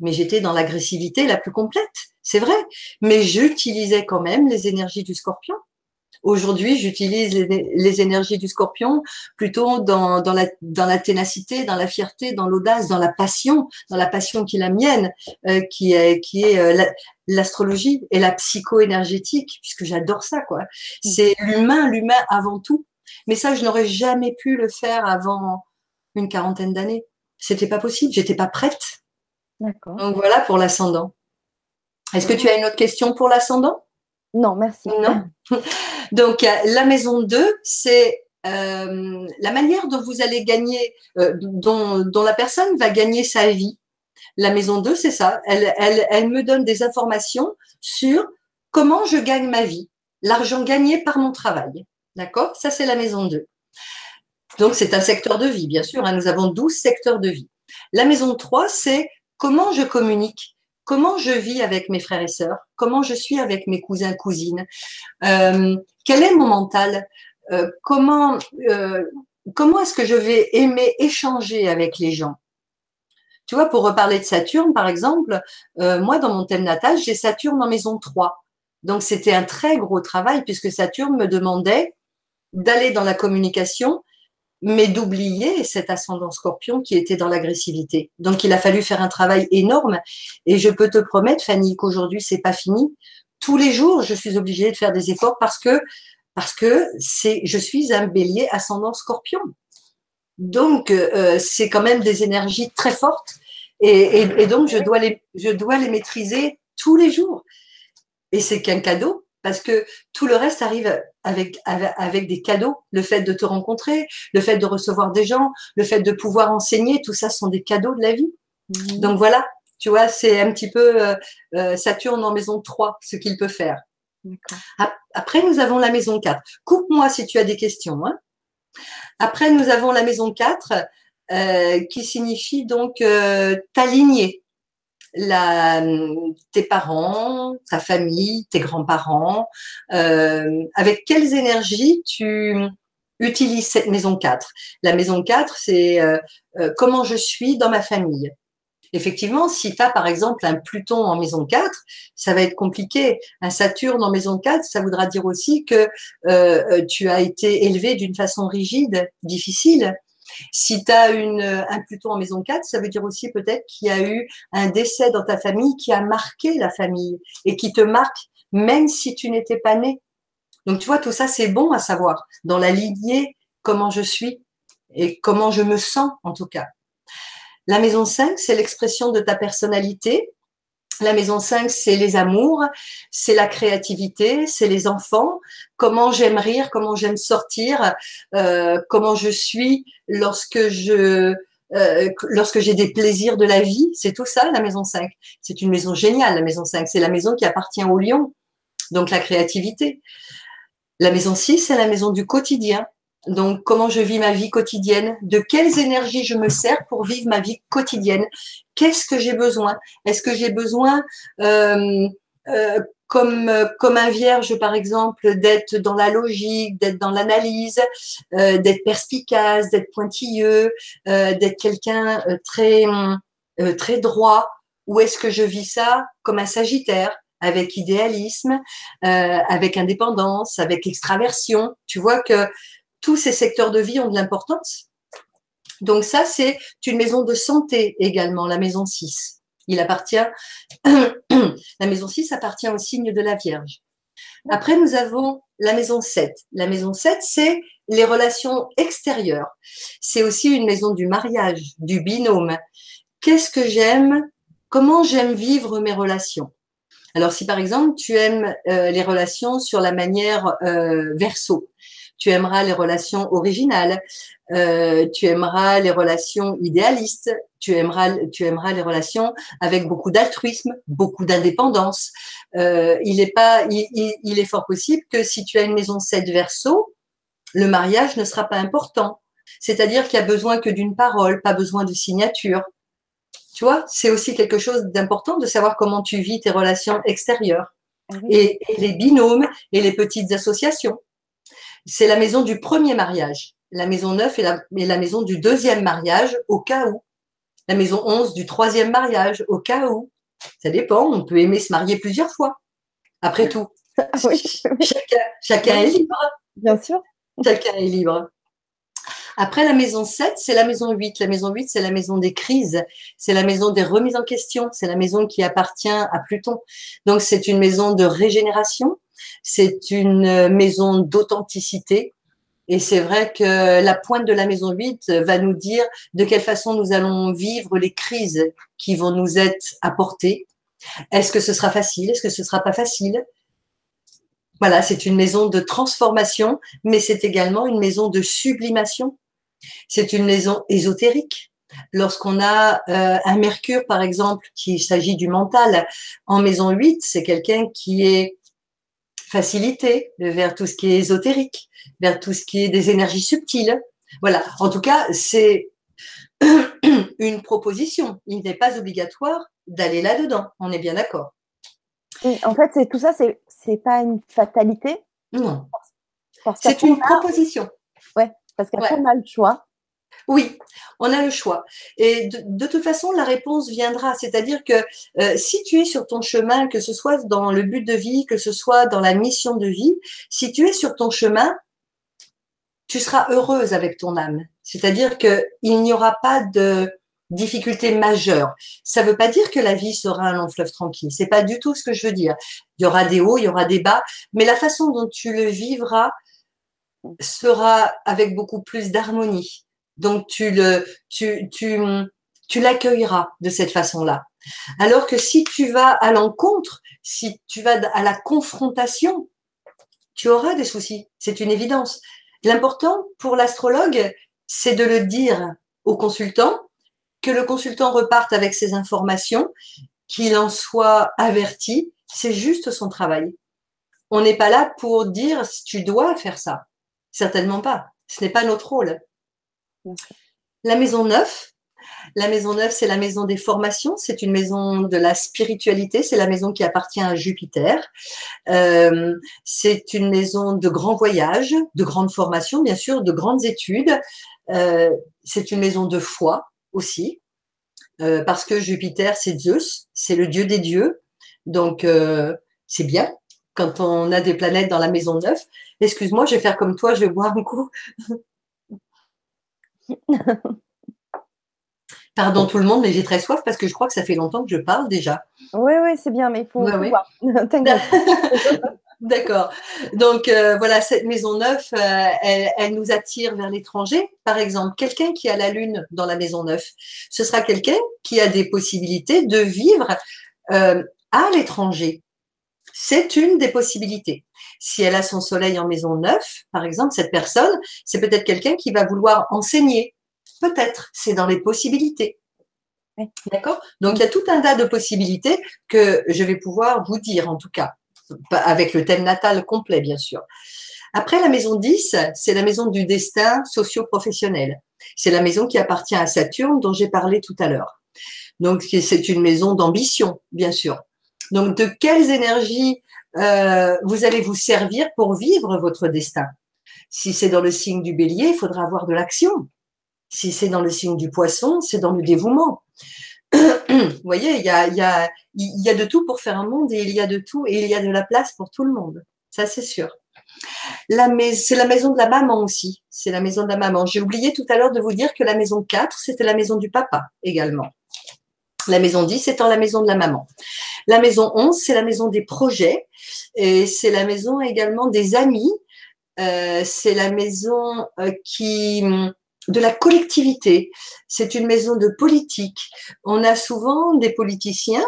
mais j'étais dans l'agressivité la plus complète, c'est vrai. Mais j'utilisais quand même les énergies du scorpion. Aujourd'hui, j'utilise les, énergies du scorpion plutôt dans, dans, la, dans la ténacité, dans la fierté, dans l'audace, dans la passion, dans la passion qui est la mienne, euh, qui est, qui est euh, l'astrologie et la psycho-énergétique, puisque j'adore ça, quoi. Mm. C'est l'humain, l'humain avant tout. Mais ça, je n'aurais jamais pu le faire avant une quarantaine d'années. C'était pas possible, j'étais pas prête. D'accord. Donc voilà pour l'ascendant. Est-ce que tu as une autre question pour l'ascendant? Non, merci. Non. <laughs> Donc, la maison 2, c'est euh, la manière dont vous allez gagner, euh, dont, la personne va gagner sa vie. La maison 2, c'est ça. Elle, elle, elle me donne des informations sur comment je gagne ma vie, l'argent gagné par mon travail. D'accord? Ça, c'est la maison 2. Donc, c'est un secteur de vie, bien sûr. Hein. nous avons 12 secteurs de vie. La maison 3, c'est comment je communique? Comment je vis avec mes frères et sœurs, comment je suis avec mes cousins, cousines, euh, quel est mon mental, euh, comment, euh, comment est-ce que je vais aimer échanger avec les gens? Tu vois, pour reparler de Saturne, par exemple, moi, dans mon thème natal, j'ai Saturne en maison 3. Donc, c'était un très gros travail puisque Saturne me demandait d'aller dans la communication, mais d'oublier cet ascendant scorpion qui était dans l'agressivité. Donc il a fallu faire un travail énorme et je peux te promettre Fanny qu'aujourd'hui c'est pas fini. Tous les jours, je suis obligée de faire des efforts parce que parce que c'est je suis un bélier ascendant scorpion. Donc euh, c'est quand même des énergies très fortes et, et, et donc je dois les je dois les maîtriser tous les jours. Et c'est qu'un cadeau parce que tout le reste arrive avec, avec, des cadeaux. Le fait de te rencontrer, le fait de recevoir des gens, le fait de pouvoir enseigner, tout ça sont des cadeaux de la vie. Mhm. Donc voilà, tu vois, c'est un petit peu euh, euh, Saturne en maison 3, ce qu'il peut faire. Après, nous avons la maison 4. Coupe-moi si tu as des questions. Hein. Après, nous avons la maison 4 euh, qui signifie donc t'aligner la, tes parents, ta famille, tes grands-parents, euh, avec quelles énergies tu utilises cette maison 4. La maison 4, c'est euh, euh, comment je suis dans ma famille. Effectivement, si tu par exemple un Pluton en maison 4, ça va être compliqué. Un Saturne en maison 4, ça voudra dire aussi que euh, tu as été élevé d'une façon rigide, difficile. Si tu as une, un Pluton en maison 4, ça veut dire aussi peut-être qu'il y a eu un décès dans ta famille qui a marqué la famille et qui te marque même si tu n'étais pas né. Donc tu vois, tout ça, c'est bon à savoir. Dans la lignée, comment je suis et comment je me sens en tout cas. La maison 5, c'est l'expression de ta personnalité, la maison 5, c'est les amours, c'est la créativité, c'est les enfants, comment j'aime rire, comment j'aime sortir, euh, comment je suis lorsque je euh, lorsque j'ai des plaisirs de la vie, c'est tout ça la maison 5. C'est une maison géniale la maison 5, c'est la maison qui appartient au lion. Donc la créativité. La maison 6, c'est la maison du quotidien. Donc, comment je vis ma vie quotidienne, de quelles énergies je me sers pour vivre ma vie quotidienne, qu'est-ce que j'ai besoin? Est-ce que j'ai besoin, euh, euh, comme, comme un vierge par exemple, d'être dans la logique, d'être dans l'analyse, euh, d'être perspicace, d'être pointilleux, d'être quelqu'un très, très droit? Ou est-ce que je vis ça comme un sagittaire avec idéalisme, avec indépendance, avec extraversion? Tu vois que tous ces secteurs de vie ont de l'importance. Donc ça, c'est une maison de santé également, la maison 6. Il appartient, <coughs> la maison 6 appartient au signe de la Vierge. Après, nous avons la maison 7. La maison 7, c'est les relations extérieures. C'est aussi une maison du mariage, du binôme. Qu'est-ce que j'aime? Comment j'aime vivre mes relations? Alors, si par exemple, tu aimes euh, les relations sur la manière euh, verso, tu aimeras les relations originales, euh, tu aimeras les relations idéalistes, tu aimeras, tu aimeras les relations avec beaucoup d'altruisme, beaucoup d'indépendance. Euh, il est pas, il, il, est fort possible que si tu as une maison 7 verso, le mariage ne sera pas important. C'est-à-dire qu'il y a besoin que d'une parole, pas besoin de signature. Tu vois, c'est aussi quelque chose d'important de savoir comment tu vis tes relations extérieures. Ah et les binômes et les petites associations. C'est la maison du premier mariage. La maison 9 est la, la maison du deuxième mariage au cas où. La maison 11 du troisième mariage au cas où. Ça dépend, on peut aimer se marier plusieurs fois. Après tout, <laughs> chacun, est libre. Bien sûr. Chacun est libre. Après la maison 7, c'est la maison 8. La maison 8, c'est la maison des crises, c'est la maison des remises en question, c'est la maison qui appartient à Pluton. Donc c'est une maison de régénération, c'est une maison d'authenticité. Et c'est vrai que la pointe de la maison 8 va nous dire de quelle façon nous allons vivre les crises qui vont nous être apportées. Est-ce que ce sera facile? Est-ce que ce sera pas facile? Voilà, c'est une maison de transformation, mais c'est également une maison de sublimation. C'est une maison ésotérique. Lorsqu'on a euh, un Mercure, par exemple, qui s'agit du mental, en maison 8, c'est quelqu'un qui est facilité vers tout ce qui est ésotérique, vers tout ce qui est des énergies subtiles. Voilà. En tout cas, c'est <clears throat> une proposition. Il n'est pas obligatoire d'aller là-dedans. On est bien d'accord. En fait, c'est tout ça, c'est c'est pas une fatalité? Non. C'est une proposition. Ouais, parce qu'après on a le choix oui, on a le choix. Et de, toute façon, la réponse viendra. C'est-à-dire que euh, si tu es sur ton chemin, que ce soit dans le but de vie, que ce soit dans la mission de vie, si tu es sur ton chemin, tu seras heureuse avec ton âme. C'est-à-dire qu'il n'y aura pas de difficultés majeures. Ça ne veut pas dire que la vie sera un long fleuve tranquille. C'est pas du tout ce que je veux dire. Il y aura des hauts, il y aura des bas, mais la façon dont tu le vivras sera avec beaucoup plus d'harmonie. Donc tu le, tu, tu, tu l'accueilleras de cette façon-là. Alors que si tu vas à l'encontre, si tu vas à la confrontation, tu auras des soucis. C'est une évidence. L'important pour l'astrologue, c'est de le dire au consultant, que le consultant reparte avec ses informations, qu'il en soit averti. C'est juste son travail. On n'est pas là pour dire si tu dois faire ça. Certainement pas. Ce n'est pas notre rôle. La maison neuve, la maison neuve, c'est la maison des formations, c'est une maison de la spiritualité, c'est la maison qui appartient à Jupiter. Euh, c'est une maison de grands voyages, de grandes formations, bien sûr, de grandes études. Euh, c'est une maison de foi aussi, euh, parce que Jupiter, c'est Zeus, c'est le dieu des dieux. Donc, c'est bien quand on a des planètes dans la maison neuve. Excuse-moi, je vais faire comme toi, je vais boire un coup. <laughs> <laughs> Pardon tout le monde, mais j'ai très soif parce que je crois que ça fait longtemps que je parle déjà. Oui, oui, c'est bien, mais il faut, <laughs> <laughs> D'accord. Donc euh, voilà, cette maison neuve, euh, elle, nous attire vers l'étranger. Par exemple, quelqu'un qui a la lune dans la maison neuve, ce sera quelqu'un qui a des possibilités de vivre euh, à l'étranger. C'est une des possibilités. Si elle a son soleil en maison neuve, par exemple, cette personne, c'est peut-être quelqu'un qui va vouloir enseigner, Peut-être, c'est dans les possibilités. D'accord? Donc, il y a tout un tas de possibilités que je vais pouvoir vous dire, en tout cas, avec le thème natal complet, bien sûr. Après, la maison 10, c'est la maison du destin socio-professionnel. C'est la maison qui appartient à Saturne, dont j'ai parlé tout à l'heure. Donc, c'est une maison d'ambition, bien sûr. Donc, de quelles énergies euh, vous allez vous servir pour vivre votre destin? Si c'est dans le signe du bélier, il faudra avoir de l'action. Si c'est dans le signe du poisson, c'est dans le dévouement. Vous voyez, il y a, y, a, y a de tout pour faire un monde et il y a de tout et il y a de la place pour tout le monde. Ça, c'est sûr. C'est la maison de la maman aussi. C'est la maison de la maman. J'ai oublié tout à l'heure de vous dire que la maison 4, c'était la maison du papa également. La maison 10 étant la maison de la maman. La maison 11, c'est la maison des projets et c'est la maison également des amis. Euh, c'est la maison euh, qui de la collectivité. C'est une maison de politique. On a souvent des politiciens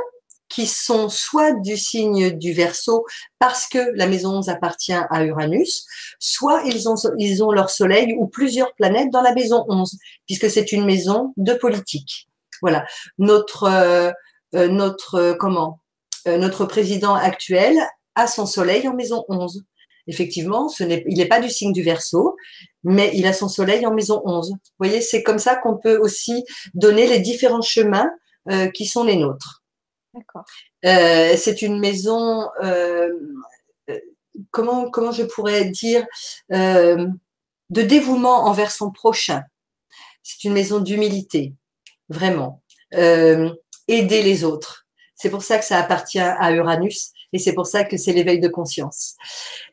qui sont soit du signe du Verseau parce que la maison 11 appartient à Uranus, soit ils ont, ils ont leur soleil ou plusieurs planètes dans la maison 11, puisque c'est une maison de politique. Voilà. Notre, euh, euh, notre, euh, comment, notre président actuel a son soleil en maison 11 effectivement, ce n'est, il n'est pas du signe du Verseau, mais il a son soleil en maison 11. Vous voyez, c'est comme ça qu'on peut aussi donner les différents chemins euh, qui sont les nôtres. D'accord. Euh, c'est une maison, euh, comment, comment je pourrais dire, de dévouement envers son prochain. C'est une maison d'humilité, vraiment. aider les autres. C'est pour ça que ça appartient à Uranus et c'est pour ça que c'est l'éveil de conscience.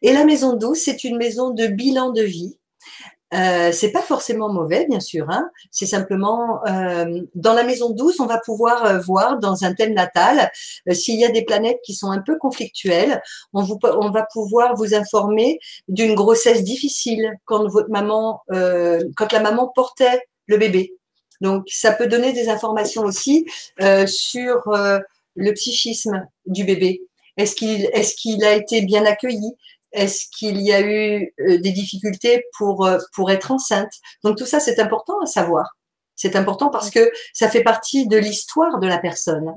Et la maison douce, c'est une maison de bilan de vie. Euh, c'est pas forcément mauvais, bien sûr. Hein. C'est simplement euh, dans la maison douce, on va pouvoir euh, voir dans un thème natal euh, s'il y a des planètes qui sont un peu conflictuelles. On, vous, on va pouvoir vous informer d'une grossesse difficile quand votre maman, euh, quand la maman portait le bébé. Donc, ça peut donner des informations aussi sur le psychisme du bébé. Est-ce qu'il est qu'il a été bien accueilli? Est-ce qu'il y a eu euh, des difficultés pour, euh, pour être enceinte? Donc tout ça, c'est important à savoir. C'est important parce que ça fait partie de l'histoire de la personne.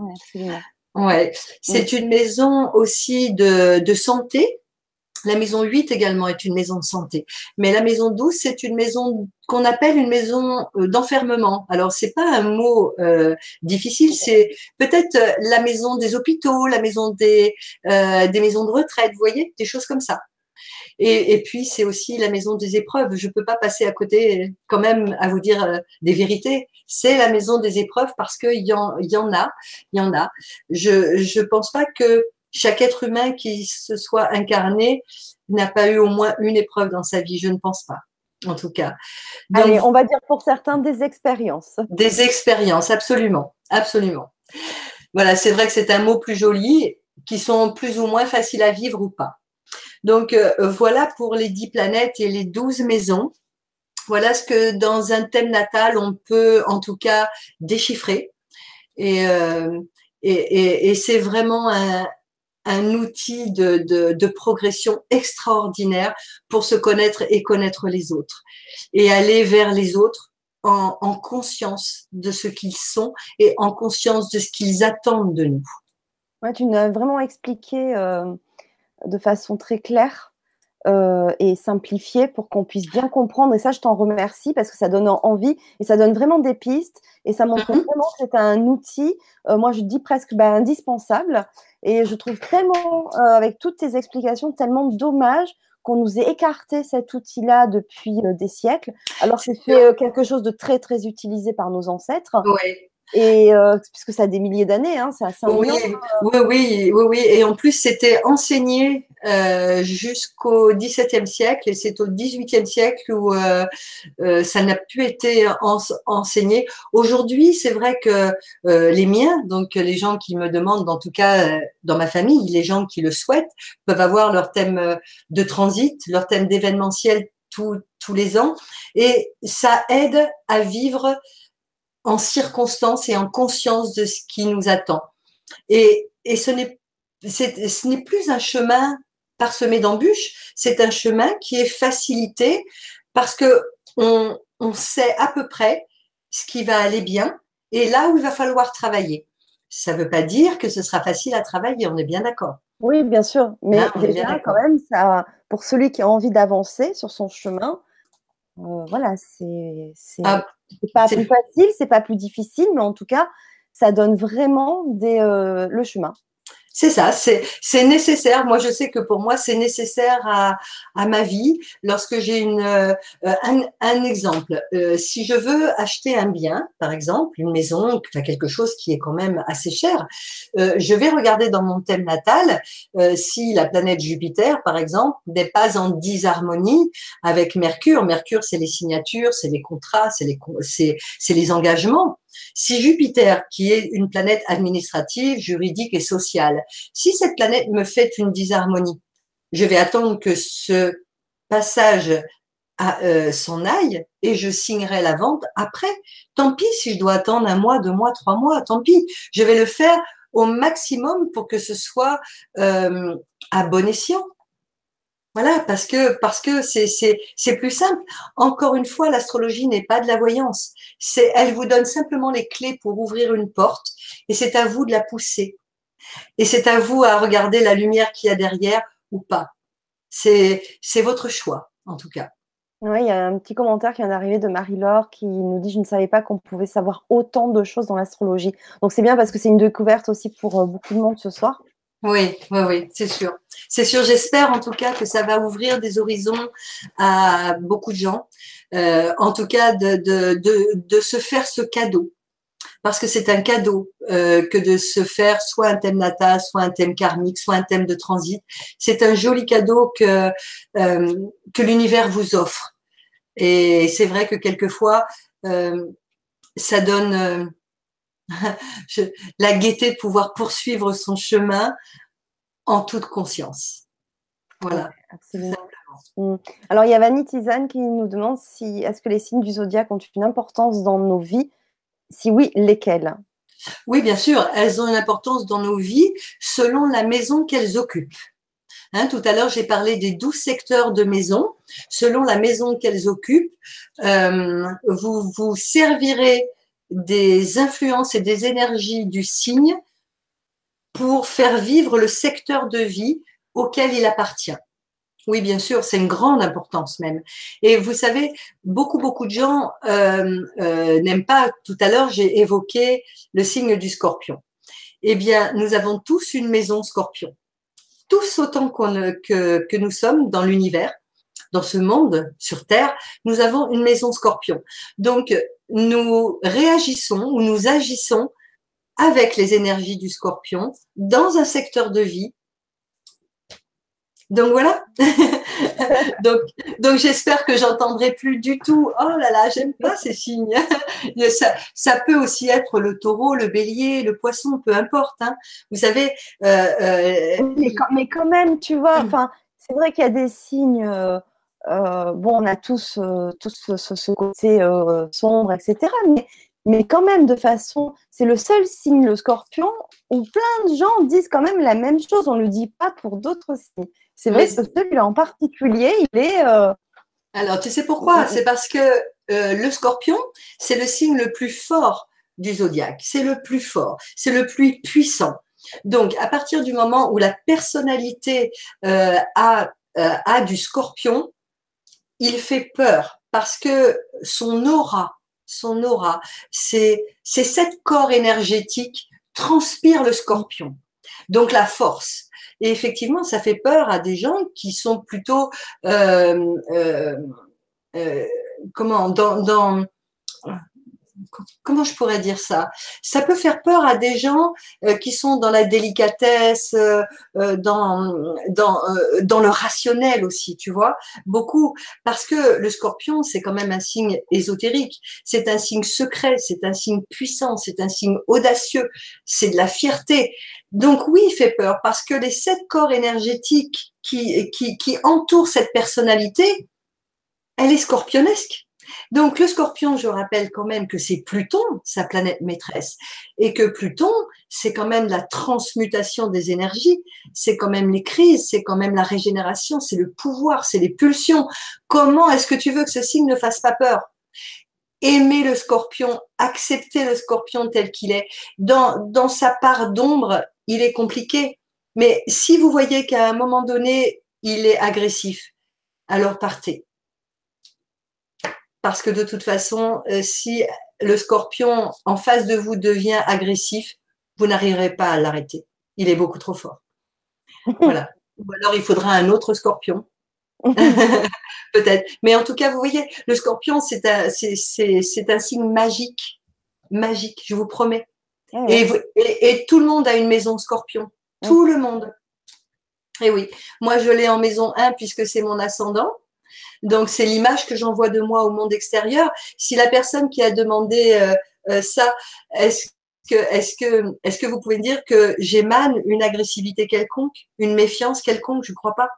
Ouais, c'est une maison aussi de, de santé la maison 8 également est une maison de santé. Mais la maison 12, c'est une maison qu'on appelle une maison euh, d'enfermement. Alors, c'est pas un mot euh, difficile, c'est peut-être euh, la maison des hôpitaux, la maison des, des maisons de retraite, vous voyez, des choses comme ça. Et, et puis, c'est aussi la maison des épreuves. Je peux pas passer à côté quand même à vous dire des vérités. C'est la maison des épreuves parce qu'il y en, y en a, y en a. Je je pense pas que chaque être humain qui se soit incarné n'a pas eu au moins une épreuve dans sa vie, je ne pense pas. en tout cas. Allez, on va dire pour certains des expériences. Des expériences, absolument, absolument. Voilà, c'est vrai que c'est un mot plus joli, qui sont plus ou moins faciles à vivre ou pas. Donc euh, voilà pour les dix planètes et les douze maisons. Voilà ce que dans un thème natal, on peut en tout cas déchiffrer. Et, euh, et, et, c'est vraiment un, un outil de, de, de, progression extraordinaire pour se connaître et connaître les autres. Et aller vers les autres en, en conscience de ce qu'ils sont et en conscience de ce qu'ils attendent de nous. Ouais, tu nous as vraiment expliqué euh, de façon très claire euh, et simplifié pour qu'on puisse bien comprendre. Et ça, je t'en remercie parce que ça donne envie et ça donne vraiment des pistes et ça montre mhm. vraiment que c'est un outil, euh, moi je dis presque bah, indispensable. Et je trouve tellement, euh, avec toutes tes explications, tellement dommage qu'on nous ait écarté cet outil-là depuis des siècles, alors c'est quelque chose de très très utilisé par nos ancêtres. Oui. Et euh, puisque ça a des milliers d'années, hein, c'est assez oui, oui, oui, oui, oui. Et en plus, c'était enseigné euh, jusqu'au XVIIe siècle et c'est au XVIIIe siècle où euh, euh, ça n'a plus été enseigné. Aujourd'hui, c'est vrai que euh, les miens, donc les gens qui me demandent, en tout cas dans ma famille, les gens qui le souhaitent, peuvent avoir leur thème de transit, leur thème d'événementiel tous les ans et ça aide à vivre en circonstance et en conscience de ce qui nous attend. Et, et ce n'est ce n'est plus un chemin parsemé d'embûches, c'est un chemin qui est facilité parce que on, on sait à peu près ce qui va aller bien et là où il va falloir travailler. Ça ne veut pas dire que ce sera facile à travailler, on est bien d'accord. Oui, bien sûr, mais ah, déjà quand même, ça, pour celui qui a envie d'avancer sur son chemin, euh, voilà, c'est ah, pas plus facile, c'est pas plus difficile, mais en tout cas, ça donne vraiment des, euh, le chemin. C'est ça, c'est nécessaire. Moi, je sais que pour moi, c'est nécessaire à, ma vie. Lorsque j'ai une euh, un, un, exemple, euh, si je veux acheter un bien, par exemple, une maison, enfin quelque chose qui est quand même assez cher, euh, je vais regarder dans mon thème natal euh, si la planète Jupiter, par exemple, n'est pas en disharmonie avec Mercure. Mercure, c'est les signatures, c'est les contrats, c'est les c'est les engagements. Si Jupiter, qui est une planète administrative, juridique et sociale, si cette planète me fait une disharmonie, je vais attendre que ce passage euh, s'en aille et je signerai la vente après. Tant pis si je dois attendre un mois, deux mois, trois mois, tant pis. Je vais le faire au maximum pour que ce soit euh, à bon escient. Voilà, parce que parce que c'est c'est c'est plus simple. Encore une fois, l'astrologie n'est pas de la voyance. C'est elle vous donne simplement les clés pour ouvrir une porte et c'est à vous de la pousser. Et c'est à vous à regarder la lumière qu'il y a derrière ou pas. C'est c'est votre choix en tout cas. Oui, il y a un petit commentaire qui vient d'arriver de Marie-Laure qui nous dit Je ne savais pas qu'on pouvait savoir autant de choses dans l'astrologie. Donc c'est bien parce que c'est une découverte aussi pour euh, beaucoup de monde ce soir. Oui, oui, oui, c'est sûr. C'est sûr, j'espère en tout cas que ça va ouvrir des horizons à beaucoup de gens. Euh, en tout cas, de, de, de, de, se faire ce cadeau. Parce que c'est un cadeau euh, que de se faire soit un thème natal, soit un thème karmique, soit un thème de transit. C'est un joli cadeau que, euh, que l'univers vous offre. Et c'est vrai que quelquefois, ça donne <laughs> la gaieté de pouvoir poursuivre son chemin en toute conscience. Voilà. absolument. Mm. Alors, il y a Vanny Tizane qui nous demande si est-ce que les signes du zodiaque ont une importance dans nos vies? Si oui, lesquels Oui, bien sûr, elles ont une importance dans nos vies selon la maison qu'elles occupent. Hein, tout à l'heure, j'ai parlé des douze secteurs de maison. Selon la maison qu'elles occupent, euh, vous vous servirez des influences et des énergies du signe pour faire vivre le secteur de vie auquel il appartient. Oui, bien sûr, c'est une grande importance même. Et vous savez, beaucoup, beaucoup de gens euh, euh, n'aiment pas, tout à l'heure, j'ai évoqué le signe du scorpion. Eh bien, nous avons tous une maison scorpion. Tous autant que, que nous sommes dans l'univers, dans ce monde, sur Terre, nous avons une maison scorpion. Donc, nous réagissons ou nous agissons avec les énergies du scorpion dans un secteur de vie. Donc voilà, <laughs> donc, donc j'espère que j'entendrai plus du tout. Oh là là, j'aime pas ces signes. <laughs> ça, ça, peut aussi être le taureau, le bélier, le poisson, peu importe. Hein. Vous savez. Euh, euh, mais, quand, mais, quand, même, tu vois. Mm. Enfin, c'est vrai qu'il y a des signes. Euh, bon, on a tous, tous ce, ce, côté sombre, etc. Mais mais quand même de façon, c'est le seul signe, le scorpion, où plein de gens disent quand même la même chose. On ne le dit pas pour d'autres signes. C'est vrai que celui-là en particulier, il est. Euh, Alors, tu sais pourquoi? C'est parce que euh, le scorpion, c'est le signe le plus fort du zodiaque. C'est le plus fort, c'est le plus puissant. Donc, à partir du moment où la personnalité euh, a, a du scorpion, il fait peur parce que son aura, son aura, c'est sept corps énergétiques transpire le scorpion. Donc la force. Et effectivement, ça fait peur à des gens qui sont plutôt euh, euh, euh, comment dans, dans comment je pourrais dire ça? Ça peut faire peur à des gens euh, qui sont dans la délicatesse, euh, euh, dans dans dans le rationnel aussi, tu vois, beaucoup parce que le Scorpion c'est quand même un signe ésotérique, c'est un signe secret, c'est un signe puissant, c'est un signe audacieux, c'est de la fierté. Donc oui, il fait peur parce que les sept corps énergétiques qui qui qui entourent cette personnalité, elle est scorpionesque. Donc le scorpion, je rappelle quand même que c'est Pluton, sa planète maîtresse, et que Pluton, c'est quand même la transmutation des énergies, c'est quand même les crises, c'est quand même la régénération, c'est le pouvoir, c'est les pulsions. Comment est-ce que tu veux que ce signe ne fasse pas peur? Aimer le scorpion, accepter le scorpion tel qu'il est. Dans, dans sa part d'ombre, il est compliqué. Mais si vous voyez qu'à un moment donné, il est agressif, alors partez parce que de toute façon, euh, si le scorpion en face de vous devient agressif, vous n'arriverez pas à l'arrêter. Il est beaucoup trop fort. <laughs> Voilà. Ou alors il faudra un autre scorpion. <laughs> Peut-être. Mais en tout cas, vous voyez, le scorpion, c'est un, c'est, un signe magique. Magique, je vous promets. Ah et, et, tout le monde a une maison scorpion. Tout le monde. Et oui, moi je l'ai en maison 1 puisque c'est mon ascendant. Donc, c'est l'image que j'envoie de moi au monde extérieur. Si la personne qui a demandé euh, euh, ça, est-ce que, est-ce que, est-ce que vous pouvez dire que j'émane une agressivité quelconque, une méfiance quelconque? Je ne crois pas.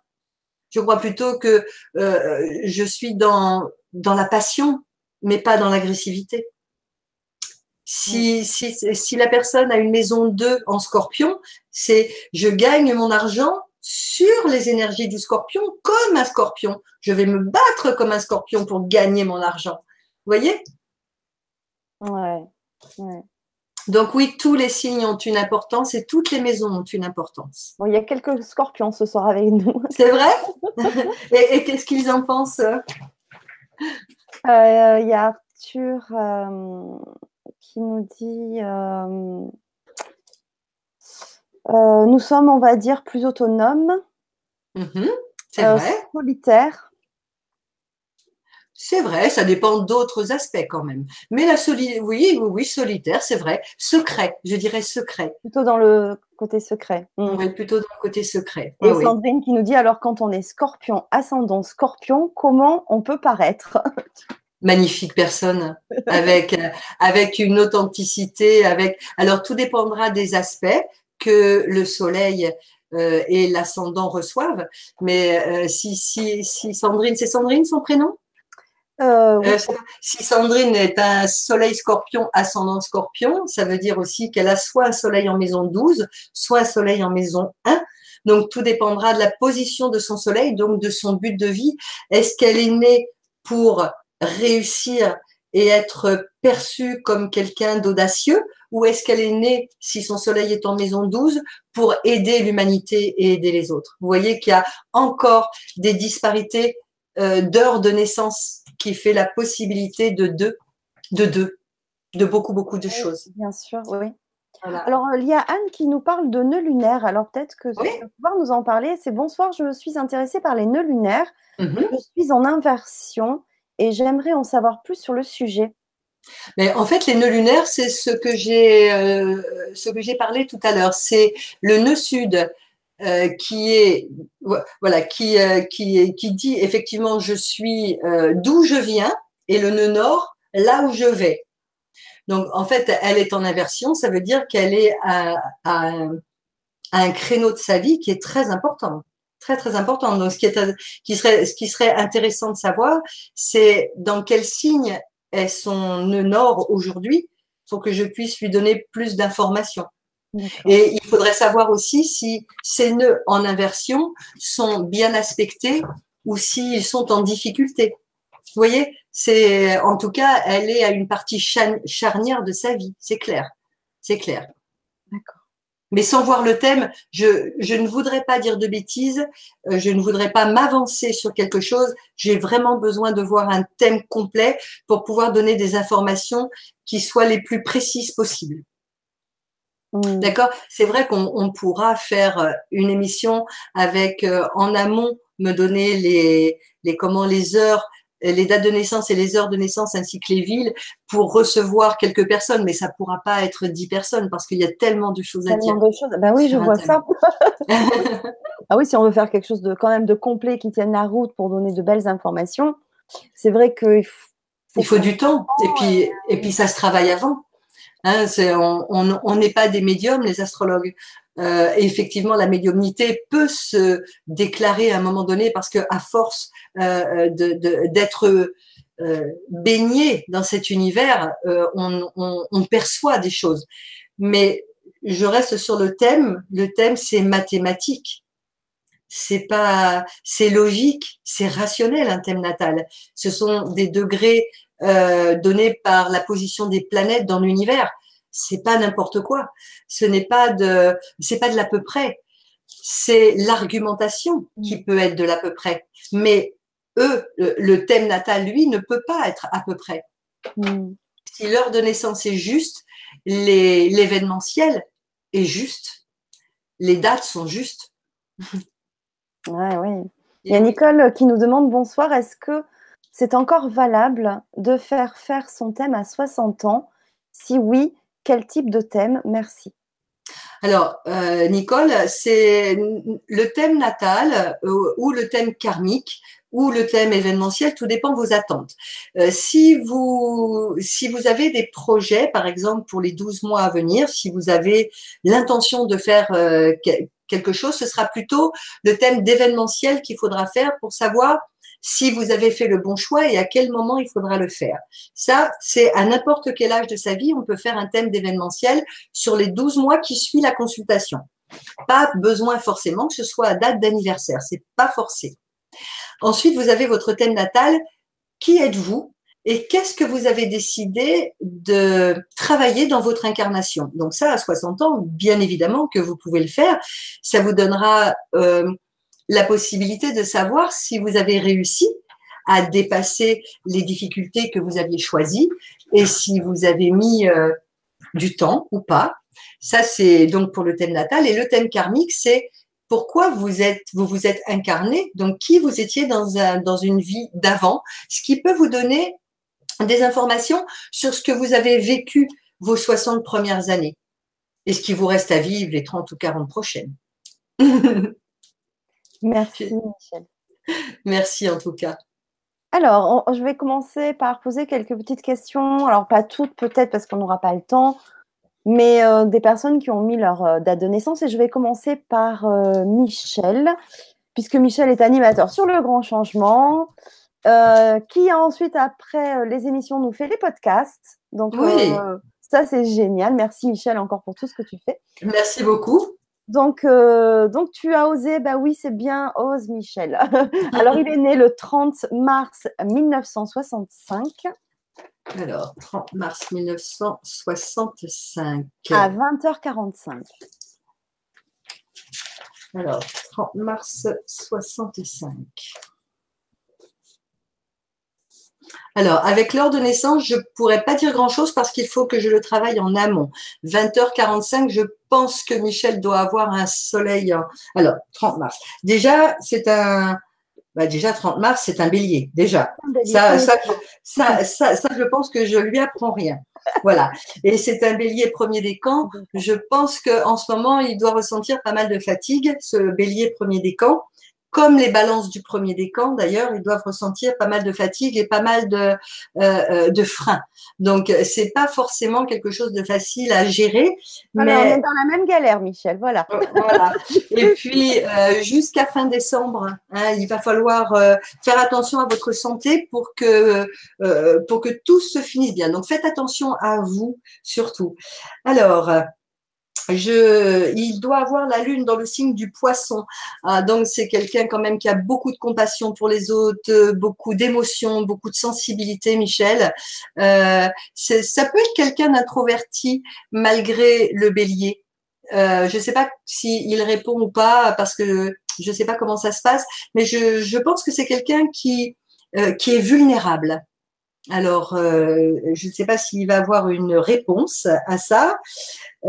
Je crois plutôt que euh, je suis dans, dans la passion, mais pas dans l'agressivité. Si, si, si la personne a une maison 2 en scorpion, c'est je gagne mon argent sur les énergies du scorpion comme un scorpion. Je vais me battre comme un scorpion pour gagner mon argent. Vous voyez? Ouais, Donc oui, tous les signes ont une importance et toutes les maisons ont une importance. Bon, il y a quelques scorpions ce soir avec nous. <laughs> C'est vrai? Et, qu'est-ce qu'ils en pensent? Euh, Il y a Arthur euh, qui nous dit euh, euh, nous sommes, on va dire, plus autonomes. Mhm, c'est euh, vrai. Solitaires. C'est vrai, ça dépend d'autres aspects quand même. Mais la solitaire, oui, oui, oui, solitaire, c'est vrai. Secret, je dirais secret. Plutôt dans le côté secret. Mm. Oui, plutôt dans le côté secret. Et Sandrine qui nous dit alors quand on est scorpion, ascendant scorpion, comment on peut paraître? <laughs> Magnifique personne avec avec une authenticité avec alors tout dépendra des aspects que le soleil euh, et l'ascendant reçoivent. Mais euh, si, si, si Sandrine, c'est Sandrine son prénom? Euh, si Sandrine est un soleil scorpion, ascendant scorpion, ça veut dire aussi qu'elle a soit un soleil en maison 12, soit un soleil en maison 1. Donc tout dépendra de la position de son soleil, donc de son but de vie. Est-ce qu'elle est née pour réussir et être perçue comme quelqu'un d'audacieux ou est-ce qu'elle est née, si son soleil est en maison 12, pour aider l'humanité et aider les autres? Vous voyez qu'il y a encore des disparités euh, d'heures de naissance qui fait la possibilité de deux, de deux, de beaucoup, beaucoup de choses. Bien sûr, oui. Alors, il y a Anne qui nous parle de nœuds lunaires. Alors, peut-être que tu vas pouvoir nous en parler. C'est bonsoir, je suis intéressée par les nœuds lunaires. Mm-hmm. Je suis en inversion et j'aimerais en savoir plus sur le sujet. Mais en fait, les nœuds lunaires, c'est ce que j'ai euh, parlé tout à l'heure. C'est le nœud sud euh, qui est voilà qui euh, qui dit effectivement je suis d'où je viens et le nœud nord là où je vais. Donc en fait elle est en inversion, ça veut dire qu'elle est à, un créneau de sa vie qui est très important, très très important. Donc ce qui est qui serait ce qui serait intéressant de savoir, c'est dans quel signe est son nœud nord aujourd'hui pour que je puisse lui donner plus d'informations. Et il faudrait savoir aussi si ces nœuds en inversion sont bien aspectés ou s'ils sont en difficulté. Vous voyez, c'est en tout cas, elle est à une partie charnière de sa vie, c'est clair, c'est clair. Mais sans voir le thème, je, je, ne voudrais pas dire de bêtises, euh, je ne voudrais pas m'avancer sur quelque chose. J'ai vraiment besoin de voir un thème complet pour pouvoir donner des informations qui soient les plus précises possibles. Mmh. D'accord? C'est vrai qu'on pourra faire euh, une émission avec euh, en amont me donner les, les comment les heures les dates de naissance et les heures de naissance ainsi que les villes pour recevoir quelques personnes, mais ça pourra pas être dix personnes parce qu'il y a tellement de choses à dire. De choses. Ben oui, je vois ça. <laughs> ah oui, si on veut faire quelque chose de quand même de complet qui tienne la route pour donner de belles informations, c'est vrai qu'il faut, il faut du temps et puis et puis ça se travaille avant. Hein, on n'est pas des médiums, les astrologues. Euh, effectivement, la médiumnité peut se déclarer à un moment donné parce que à force euh, d'être euh, baigné dans cet univers, euh, on, perçoit des choses. Mais je reste sur le thème. Le thème, c'est mathématique. C'est pas, c'est logique, c'est rationnel un thème natal. Ce sont des degrés euh, donnés par la position des planètes dans l'univers. C'est pas n'importe quoi. Ce n'est pas de, c'est pas de l'à peu près. C'est l'argumentation qui mm. peut être de l'à peu près. Mais eux, le, thème natal, lui, ne peut pas être à peu près. Mm. Si l'heure de naissance est juste, l'événementiel est juste, les dates sont justes. <laughs> Ouais, oui. Il y a Nicole qui nous demande bonsoir, est-ce que c'est encore valable de faire faire son thème à 60 ans? Si oui, quel type de thème? Merci. Alors, euh, Nicole, c'est le thème natal euh, ou le thème karmique ou le thème événementiel, tout dépend de vos attentes. Euh, si, vous, si vous avez des projets, par exemple, pour les 12 mois à venir, si vous avez l'intention de faire quelque chose, ce sera plutôt le thème d'événementiel qu'il faudra faire pour savoir si vous avez fait le bon choix et à quel moment il faudra le faire. Ça, c'est à n'importe quel âge de sa vie, on peut faire un thème d'événementiel sur les 12 mois qui suivent la consultation. Pas besoin forcément que ce soit à date d'anniversaire, c'est pas forcé. Ensuite, vous avez votre thème natal. Qui êtes-vous et qu'est-ce que vous avez décidé de travailler dans votre incarnation? Donc ça, à 60 ans, bien évidemment que vous pouvez le faire. Ça vous donnera euh, la possibilité de savoir si vous avez réussi à dépasser les difficultés que vous aviez choisies et si vous avez mis euh, du temps ou pas. Ça, c'est donc pour le thème natal. Et le thème karmique, c'est pourquoi vous êtes, vous vous êtes incarné, donc qui vous étiez dans, un, dans une vie d'avant, ce qui peut vous donner des informations sur ce que vous avez vécu vos 60 premières années et ce qui vous reste à vivre les 30 ou 40 prochaines. <laughs> Merci, Michel. Merci en tout cas. Alors, je vais commencer par poser quelques petites questions. Alors, pas toutes peut-être parce qu'on n'aura pas le temps, mais euh, des personnes qui ont mis leur euh, date de naissance. Et je vais commencer par euh, Michel, puisque Michel est animateur sur le grand changement, qui ensuite, après les émissions, nous fait les podcasts. Donc, ça, c'est génial. Merci Michel encore pour tout ce que tu fais. Merci beaucoup. Donc, euh, donc tu as osé, bah oui, c'est bien, ose Michel. <laughs> Alors, il est né le 30 mars 1965. Alors, 30 mars 1965. À 20h45. Alors, 30 mars 65. Alors, avec l'heure de naissance, je pourrais pas dire grand-chose parce qu'il faut que je le travaille en amont. 20h45, je pense que Michel doit avoir un soleil. Alors, 30 mars. Déjà, c'est un, bah déjà 30 mars, c'est un bélier, déjà. Ça, ça, ça, ça, ça, je pense que je lui apprends rien. Voilà. Et c'est un bélier premier décan. Je pense qu'en ce moment, il doit ressentir pas mal de fatigue, ce bélier premier décan comme les balances du premier décan d'ailleurs, ils doivent ressentir pas mal de fatigue et pas mal de, euh, euh de freins. Donc c'est pas forcément quelque chose de facile à gérer. mais... On est dans la même galère, Michel. Voilà. Euh, voilà. <laughs> Et puis euh, jusqu'à fin décembre, hein, il va falloir euh, faire attention à votre santé pour que pour que tout se finisse bien. Donc faites attention à vous surtout. Alors je, il doit avoir la lune dans le signe du poisson. Ah, donc c'est quelqu'un quand même qui a beaucoup de compassion pour les autres, beaucoup d'émotions, beaucoup de sensibilité, Michel. Euh, ça peut être quelqu'un d'introverti malgré le bélier. Euh, je ne sais pas s'il répond ou pas parce que je ne sais pas comment ça se passe, mais je, je pense que c'est quelqu'un qui, euh, qui est vulnérable. Alors, euh, je ne sais pas s'il va avoir une réponse à ça.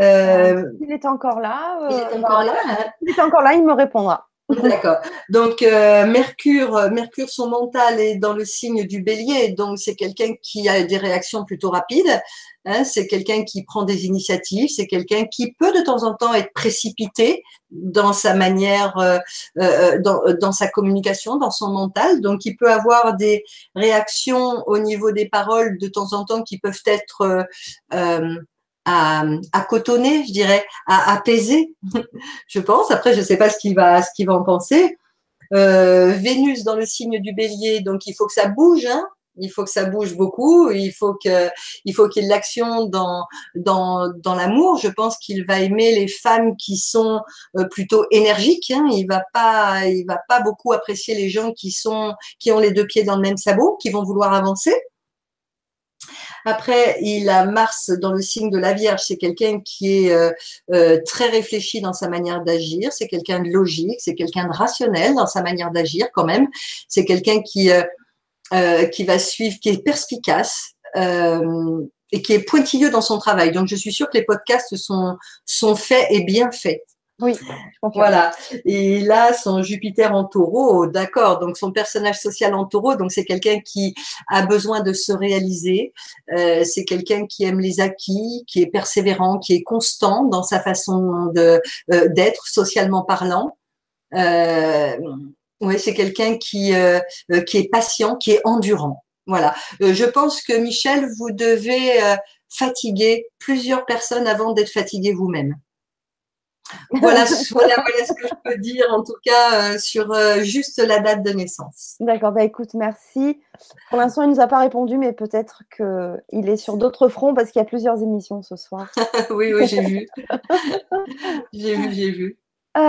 Euh, il est encore là. il est encore là. Hein. Il est encore là, il me répondra. <laughs> D'accord. Donc euh, Mercure, Mercure, son mental est dans le signe du Bélier, donc c'est quelqu'un qui a des réactions plutôt rapides. Hein, c'est quelqu'un qui prend des initiatives, c'est quelqu'un qui peut de temps en temps être précipité dans sa manière, euh, euh, dans, dans, sa communication, dans son mental. Donc il peut avoir des réactions au niveau des paroles de temps en temps qui peuvent être à, à, cotonner, je dirais, à apaiser, <laughs> je pense. Après, je ne sais pas ce qu'il va, ce qu'il va en penser. Euh, Vénus dans le signe du Bélier, donc il faut que ça bouge. Hein il faut que ça bouge beaucoup. Il faut qu'il y ait de l'action dans dans dans l'amour. Je pense qu'il va aimer les femmes qui sont euh, plutôt énergiques. Hein. Il va pas, il va pas beaucoup apprécier les gens qui sont qui ont les deux pieds dans le même sabot, qui vont vouloir avancer. Après, il a Mars dans le signe de la Vierge. C'est quelqu'un qui est euh, euh, très réfléchi dans sa manière d'agir. C'est quelqu'un de logique. C'est quelqu'un de rationnel dans sa manière d'agir quand même. C'est quelqu'un qui euh, qui va suivre, qui est perspicace. et qui est pointilleux dans son travail. Donc, je suis sûre que les podcasts sont, sont faits et bien faits. Oui, voilà. Et là, son Jupiter en taureau, d'accord. Donc, son personnage social en taureau, donc c'est quelqu'un qui a besoin de se réaliser. Euh, c'est quelqu'un qui aime les acquis, qui est persévérant, qui est constant dans sa façon de euh, d'être socialement parlant. Euh, oui, c'est quelqu'un qui euh, euh, qui est patient, qui est endurant. Voilà. je pense que Michel, vous devez fatiguer plusieurs personnes avant d'être fatigué vous-même. <laughs> Voilà, voilà, ce que je peux dire en tout cas euh, sur euh, juste la date de naissance. D'accord, bah écoute, merci. Pour l'instant, il ne nous a pas répondu, mais peut-être qu'il est sur d'autres fronts parce qu'il y a plusieurs émissions ce soir. <laughs> oui, oui, j'ai vu. <laughs> j'ai vu, j'ai vu. Euh,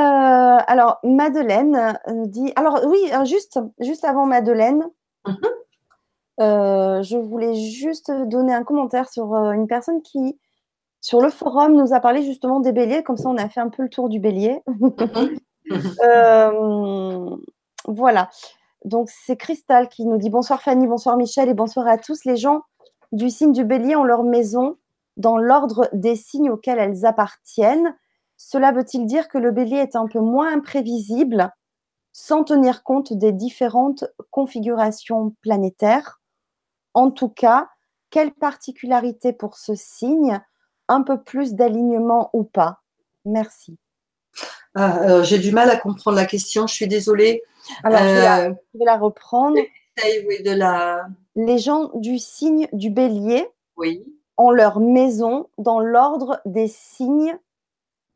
alors, Madeleine dit. Alors, oui, juste, juste avant Madeleine, mm-hmm. je voulais juste donner un commentaire sur une personne qui sur le forum, nous a parlé justement des béliers, comme ça on a fait un peu le tour du bélier. <laughs> Euh, voilà. Donc c'est Cristal qui nous dit bonsoir Fanny, bonsoir Michel et bonsoir à tous. Les gens du signe du bélier ont leur maison dans l'ordre des signes auxquels elles appartiennent. Cela veut-il dire que le bélier est un peu moins imprévisible sans tenir compte des différentes configurations planétaires? En tout cas, quelle particularité pour ce signe un peu plus d'alignement ou pas Merci. Ah, j'ai du mal à comprendre la question, je suis désolée. Alors, je, vais la, euh, reprendre. de la... Les gens du signe du bélier oui. ont leur maison dans l'ordre des signes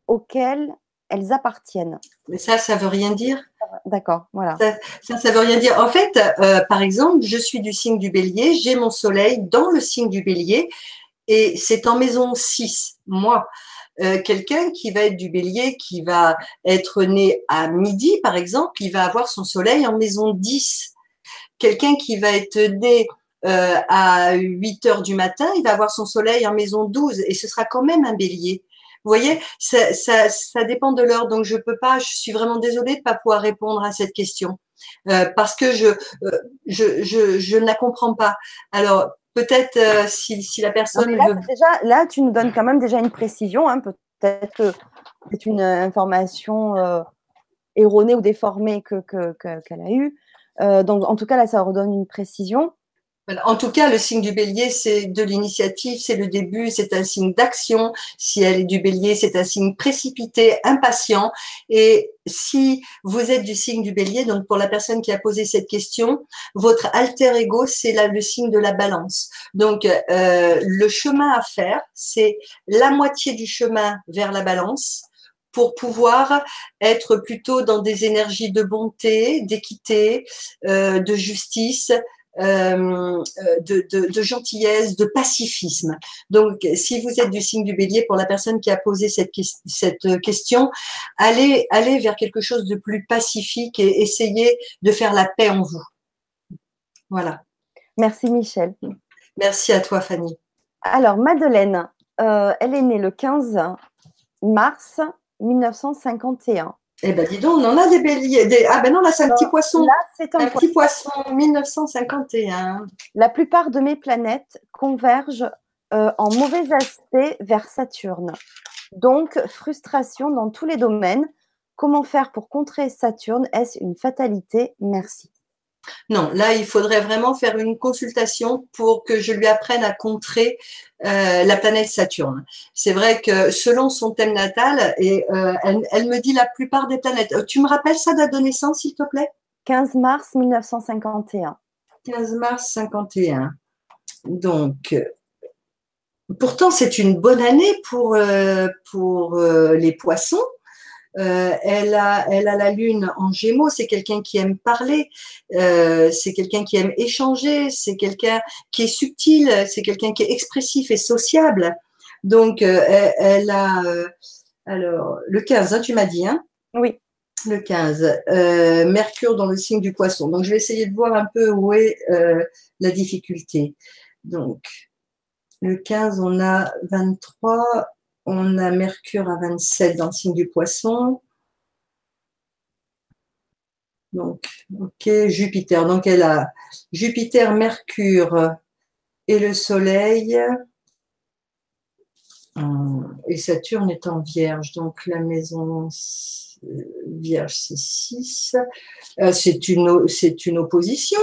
auxquels elles appartiennent. Mais ça, ça veut rien dire. D'accord, voilà. Ça, ça, veut rien dire. En fait, euh, par exemple, je suis du signe du bélier, j'ai mon soleil dans le signe du bélier, et c'est en maison 6, moi. Euh, quelqu'un qui va être du bélier, qui va être né à midi, par exemple, il va avoir son soleil en maison 10. Quelqu'un qui va être né euh, à 8 heures du matin, il va avoir son soleil en maison 12 et ce sera quand même un bélier. Vous voyez, ça, ça, ça dépend de l'heure, donc je peux pas, je suis vraiment désolée de pas pouvoir répondre à cette question. Euh, parce que je, euh, je, je, je ne la comprends pas. Alors, peut-être euh, si, si, la personne là, déjà, là, tu nous donnes quand même déjà une précision. Hein, peut-être que c'est une information euh, erronée ou déformée qu'elle que, qu'elle a eue. donc, en tout cas, là, ça redonne une précision. En tout cas, le signe du bélier, c'est de l'initiative, c'est le début, c'est un signe d'action. Si elle est du bélier, c'est un signe précipité, impatient. Et si vous êtes du signe du bélier, donc pour la personne qui a posé cette question, votre alter ego, c'est le signe de la balance. Donc, euh, le chemin à faire, c'est la moitié du chemin vers la balance pour pouvoir être plutôt dans des énergies de bonté, d'équité, euh, de justice, euh, de, de, gentillesse, de pacifisme. Donc, si vous êtes du signe du bélier, pour la personne qui a posé cette, cette question, allez, allez vers quelque chose de plus pacifique et essayez de faire la paix en vous. Voilà. Merci Michel. Merci à toi Fanny. Alors, Madeleine, euh, elle est née le 15 mars 1951. Eh ben dis donc, on en a des béliers. Ah ben non, là c'est un petit poisson. Là, c'est un, petit poisson 1951. La plupart de mes planètes convergent euh, en mauvais aspect vers Saturne. Donc, frustration dans tous les domaines. Comment faire pour contrer Saturne? Est-ce une fatalité? Merci. Non, là, il faudrait vraiment faire une consultation pour que je lui apprenne à contrer euh, la planète Saturne. C'est vrai que selon son thème natal, et euh, elle, me dit la plupart des planètes. Euh, tu me rappelles ça date de naissance, s'il te plaît? 15 mars 1951. 15 mars 51. Donc, pourtant, c'est une bonne année pour, pour les poissons euh, elle, a, elle a la lune en gémeaux, c'est quelqu'un qui aime parler, euh, c'est quelqu'un qui aime échanger, c'est quelqu'un qui est subtil, c'est quelqu'un qui est expressif et sociable. Donc, euh, elle, a... alors, le 15, hein, tu m'as dit, hein? Oui. Le 15, Mercure dans le signe du poisson. Donc, je vais essayer de voir un peu où est la difficulté. Donc, le 15, on a 23, on a Mercure à 27 dans le signe du poisson. Donc, ok, Jupiter. Donc, elle a Jupiter, Mercure et le Soleil. Et Saturne est en Vierge. Donc, la maison Vierge, c'est 6. Euh, c'est une, c'est une opposition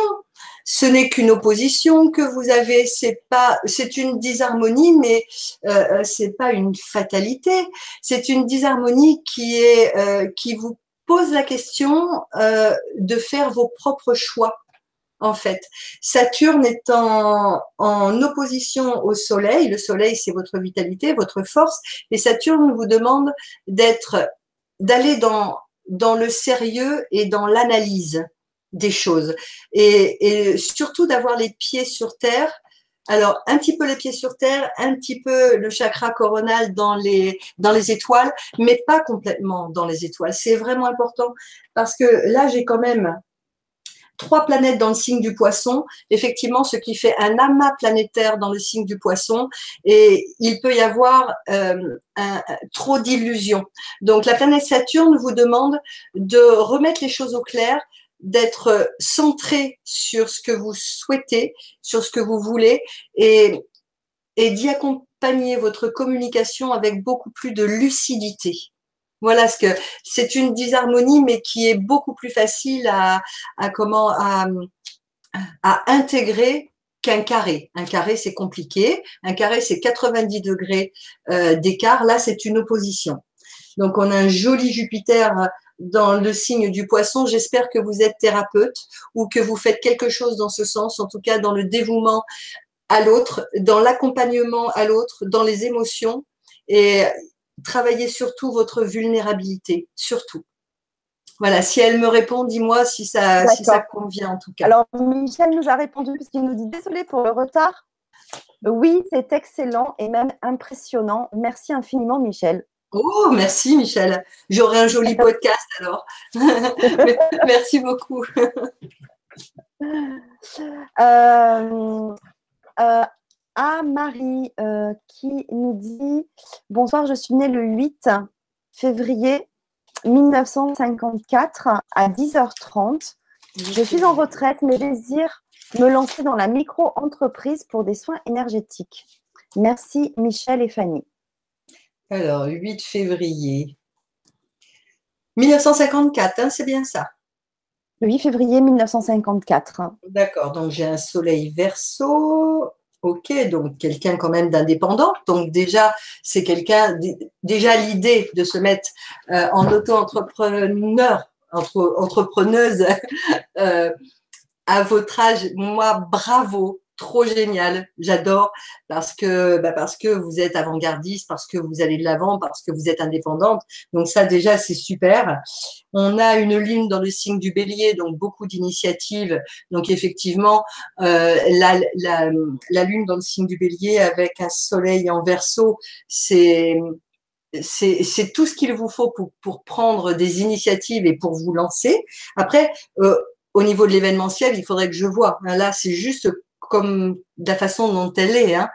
ce n'est qu'une opposition que vous avez, c'est pas, c'est une disharmonie, mais euh, euh, c'est pas une fatalité. C'est une disharmonie qui est, euh, qui vous pose la question euh, de faire vos propres choix. En fait, Saturne est en, en opposition au Soleil. Le Soleil, c'est votre vitalité, votre force, et Saturne vous demande d'être, d'aller dans dans le sérieux et dans l'analyse des choses. Et, surtout d'avoir les pieds sur terre. Alors, un petit peu les pieds sur terre, un petit peu le chakra coronal dans les, dans les étoiles, mais pas complètement dans les étoiles. C'est vraiment important parce que là, j'ai quand même trois planètes dans le signe du poisson, effectivement, ce qui fait un amas planétaire dans le signe du poisson, et il peut y avoir euh, un, trop d'illusions. Donc, la planète Saturne vous demande de remettre les choses au clair, d'être centré sur ce que vous souhaitez, sur ce que vous voulez et, et d'y accompagner votre communication avec beaucoup plus de lucidité. Voilà ce que c'est une disharmonie, mais qui est beaucoup plus facile à, à comment à, à intégrer qu'un carré. Un carré, c'est compliqué. Un carré, c'est 90 degrés euh, d'écart. Là, c'est une opposition. Donc, on a un joli Jupiter dans le signe du poisson. J'espère que vous êtes thérapeute ou que vous faites quelque chose dans ce sens, en tout cas dans le dévouement à l'autre, dans l'accompagnement à l'autre, dans les émotions et travaillez surtout votre vulnérabilité, surtout. Voilà, si elle me répond, dis-moi si ça, si ça convient en tout cas. Alors, Michel nous a répondu parce qu'il nous dit désolé pour le retard. Oui, c'est excellent et même impressionnant. Merci infiniment, Michel. Oh, merci Michel. J'aurai un joli podcast alors. <laughs> merci beaucoup. <laughs> Euh, euh, à Marie euh, qui nous dit Bonsoir, je suis née le 8 février 1954 à 10h30. Je suis en retraite, mais désire me lancer dans la micro-entreprise pour des soins énergétiques. Merci Michel et Fanny. Alors, 8 février 1954, hein, c'est bien ça? Le 8 février 1954. D'accord, donc j'ai un soleil verso. Ok, donc quelqu'un quand même d'indépendant. Donc déjà, c'est quelqu'un, déjà l'idée de se mettre euh, en auto-entrepreneur, entre, entrepreneuse <laughs> euh, à votre âge, moi, bravo, trop génial, j'adore parce que bah parce que vous êtes avant-gardiste, parce que vous allez de l'avant, parce que vous êtes indépendante. Donc ça déjà c'est super. On a une lune dans le signe du Bélier, donc beaucoup d'initiatives. Donc effectivement euh, la, la, la lune dans le signe du Bélier avec un soleil en Verseau, c'est c'est tout ce qu'il vous faut pour, pour prendre des initiatives et pour vous lancer. Après, euh, au niveau de l'événementiel, il faudrait que je vois. Là, c'est juste comme la façon dont elle est. Hein.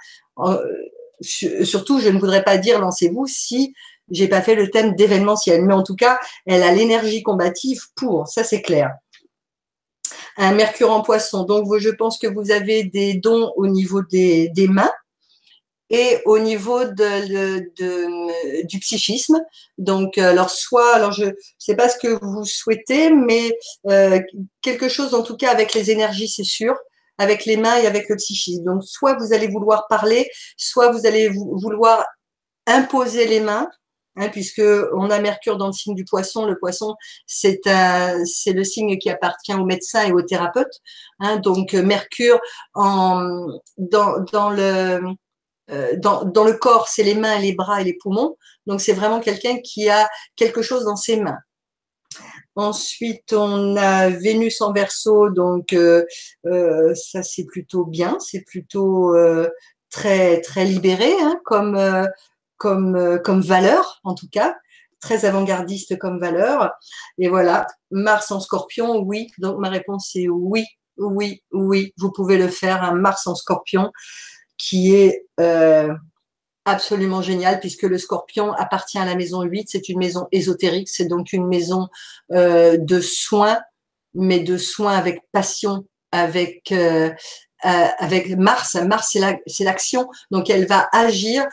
surtout, je ne voudrais pas dire lancez-vous si j'ai pas fait le thème d'événementiel, mais en tout cas, elle a l'énergie combative pour, ça c'est clair. Un Mercure en Poisson, donc je pense que vous avez des dons au niveau des, mains et au niveau du psychisme. Donc, alors soit, alors je ne sais pas ce que vous souhaitez, mais euh, quelque chose en tout cas avec les énergies, c'est sûr avec les mains et avec le psychisme. Donc, soit vous allez vouloir parler, soit vous allez vouloir imposer les mains, hein, puisque on a Mercure dans le signe du poisson. Le poisson, c'est le signe qui appartient aux médecins et aux thérapeutes. Hein, donc, Mercure euh, dans le corps, c'est les mains, les bras et les poumons. Donc, c'est vraiment quelqu'un qui a quelque chose dans ses mains. Ensuite, on a Vénus en verso, donc euh, euh, ça c'est plutôt bien, c'est plutôt euh, très très libéré hein, comme comme comme valeur en tout cas, très avant-gardiste comme valeur. Et voilà, Mars en Scorpion, oui. Donc ma réponse est oui, oui, oui. Vous pouvez le faire, un Mars en Scorpion qui est absolument génial puisque le scorpion appartient à la maison 8, c'est une maison ésotérique, c'est donc une maison euh, de soins, mais de soins avec passion, avec euh, euh, avec Mars. Mars, c'est l'action, donc elle va agir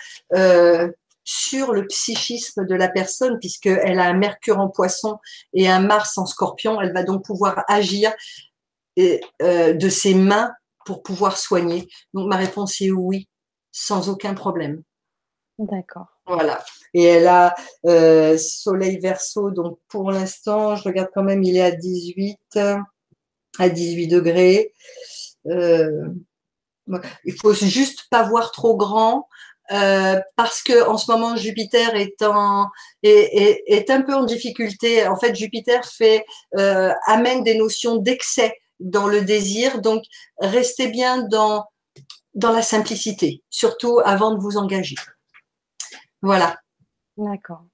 sur le psychisme de la personne puisqu'elle a un Mercure en poisson et un Mars en scorpion. Elle va donc pouvoir agir de ses mains pour pouvoir soigner. Donc ma réponse est oui, sans aucun problème. D'accord. Voilà. Et elle a euh, Soleil Verseau, donc pour l'instant, je regarde quand même, il est à 18, à 18 degrés. Euh, il faut juste pas voir trop grand. Euh, parce que en ce moment Jupiter est, en, est, est, un peu en difficulté. En fait, Jupiter fait euh, amène des notions d'excès dans le désir. Donc, restez bien dans dans la simplicité, surtout avant de vous engager. Voilà. D'accord.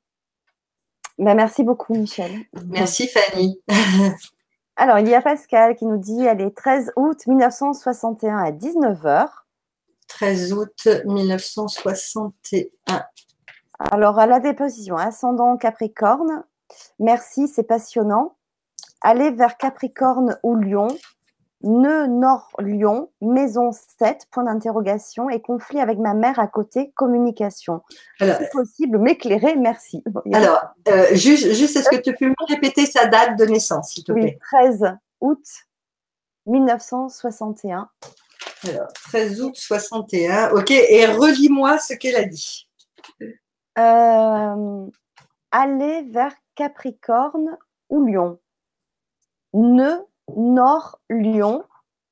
Ben, merci beaucoup, Michel. Merci, Fanny. <laughs> Alors, il y a Pascal qui nous dit elle est 13 août 1961 à 19h. 13 août 1961. Alors, à la déposition, ascendant Capricorne. Merci, c'est passionnant. Allez vers Capricorne ou Lion. Nœud Nord-Lyon, maison 7, point d'interrogation, et conflit avec ma mère à côté, communication. C'est possible, m'éclairer, merci. Alors, euh, juste, juste est-ce que tu peux me répéter sa date de naissance, s'il te plaît? Oui, 13 août 1961. Alors, 13 août 61, ok, et relis-moi ce qu'elle a dit. Euh, aller vers Capricorne ou Lion. Nœud Nord-Lyon,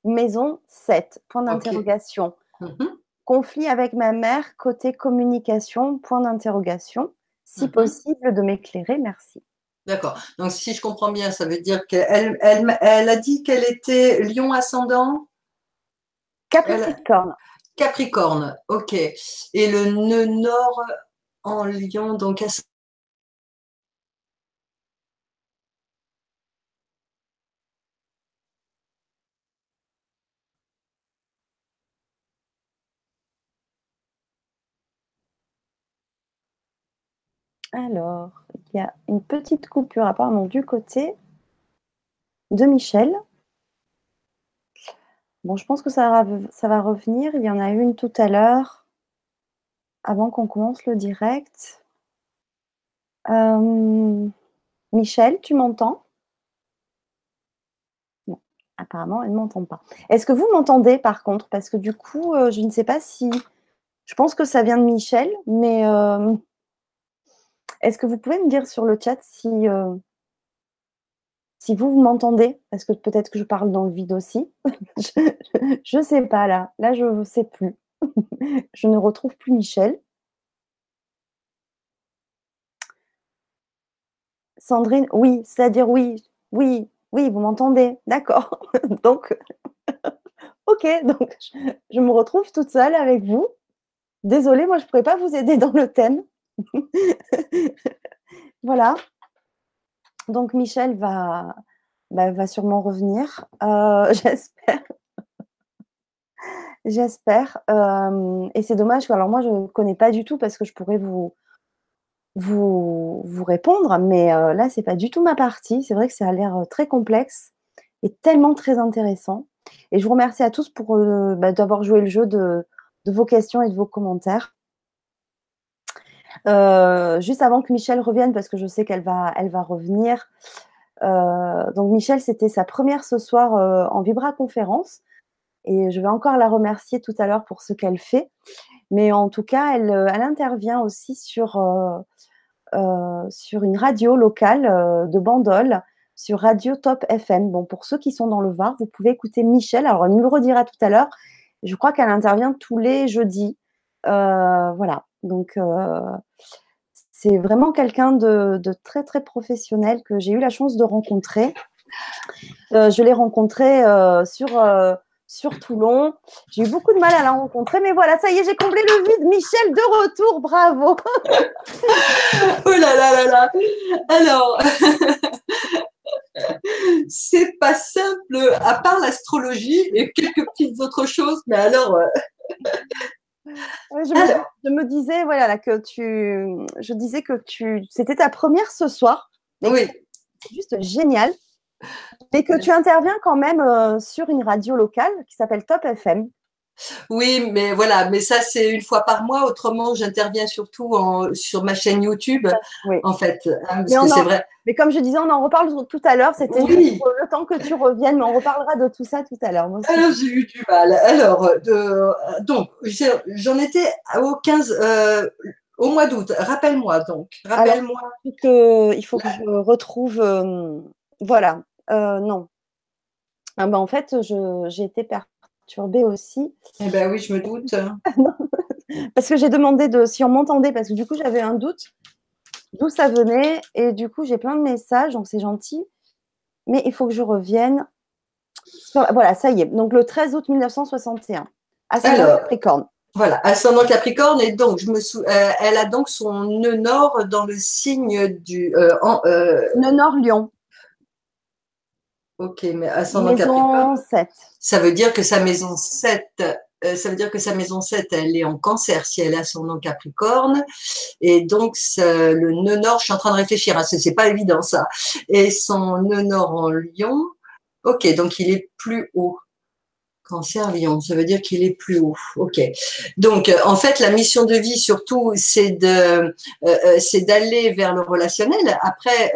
maison 7, point d'interrogation. Mhm. Conflit avec ma mère, côté communication, point d'interrogation. Si mhm. possible, de m'éclairer, merci. D'accord. Donc, si je comprends bien, ça veut dire qu'elle elle, a dit qu'elle était lion ascendant? Capricorne. Capricorne, ok. Et le nœud nord en lion, donc ascendant Alors, il y a une petite coupure apparemment du côté de Michel. Bon, je pense que ça va, revenir. Il y en a une tout à l'heure, avant qu'on commence le direct. Euh, Michel, tu m'entends? Apparemment, elle ne m'entend pas. Est-ce que vous m'entendez par contre? Parce que du coup, je ne sais pas si. Je pense que ça vient de Michel, mais est-ce que vous pouvez me dire sur le chat si, si vous, vous m'entendez? Parce que peut-être que je parle dans le vide aussi. <laughs> je ne sais pas là. Là, je ne sais plus. <laughs> je ne retrouve plus Michel. Sandrine, oui, c'est-à-dire oui, oui, oui, vous m'entendez, d'accord. <laughs> donc, ok, donc je, me retrouve toute seule avec vous. Désolée, moi je ne pourrais pas vous aider dans le thème. <laughs> voilà. Donc Michel va, bah, va sûrement revenir, euh, <laughs> j'espère. j'espère. Euh, et c'est dommage, alors moi je ne connais pas du tout parce que je pourrais vous, vous, répondre, mais euh, là, c'est pas du tout ma partie. C'est vrai que ça a l'air très complexe et tellement très intéressant. Et je vous remercie à tous pour bah, d'avoir joué le jeu de, vos questions et de vos commentaires. Juste avant que Michel revienne, parce que je sais qu'elle va, elle revenir. donc Michel, c'était sa première ce soir en Vibra conférence. Et je vais encore la remercier tout à l'heure pour ce qu'elle fait. Mais en tout cas, elle, intervient aussi sur, euh, une radio locale euh, de Bandol, sur Radio Top FM. Bon, pour ceux qui sont dans le Var, vous pouvez écouter Michel. Alors, elle nous le redira tout à l'heure. Je crois qu'elle intervient tous les jeudis. Euh, voilà. Donc, c'est vraiment quelqu'un de, très, très professionnel que j'ai eu la chance de rencontrer. je l'ai rencontré sur sur Toulon. J'ai eu beaucoup de mal à la rencontrer, mais voilà, ça y est, j'ai comblé le vide. Michel, de retour, bravo. <laughs> oh là là là là. Alors, <laughs> c'est pas simple, à part l'astrologie et quelques petites autres choses, mais alors. Je, me, disais, voilà, que tu, je disais que tu, c'était ta première ce soir. Oui. C'est juste génial. Et que tu interviens quand même euh, sur une radio locale qui s'appelle Top FM. Oui, mais voilà, mais ça c'est une fois par mois. Autrement, j'interviens surtout sur ma chaîne YouTube, en fait. Hein, mais, vrai. mais comme je disais, on en reparle tout à l'heure. C'était le temps que tu reviennes, mais on reparlera de tout ça tout à l'heure. Alors j'ai eu du mal. Alors de... donc j'en étais au 15. Euh, au mois d'août, rappelle-moi donc. Rappelle-moi. Il faut que je retrouve. Euh, voilà, euh, non. Ah bah, en fait, j'ai été perturbée aussi. Eh ben oui, je me doute. <laughs> parce que j'ai demandé de si on m'entendait, parce que du coup, j'avais un doute d'où ça venait. Et du coup, j'ai plein de messages, donc c'est gentil. Mais il faut que je revienne. Voilà, ça y est. Donc, le 13 août 1961, ascendant Capricorne. Voilà, ascendant Capricorne. Et donc, je me euh, elle a donc son nœud nord dans le signe du. Euh, nœud nord Lion. Ok, mais ascendant Capricorne. 7. Ça veut dire que sa maison 7, euh, ça veut dire que sa maison 7, elle est en cancer si elle a son nom Capricorne. Et donc, le nœud nord, je suis en train de réfléchir, hein, c'est pas évident ça. Et son nœud nord en Lion, ok, donc il est plus haut. Cancer Lion, ça veut dire qu'il est plus haut. Ok. Donc, euh, en fait, la mission de vie, surtout, c'est de, euh, c'est d'aller vers le relationnel. Après,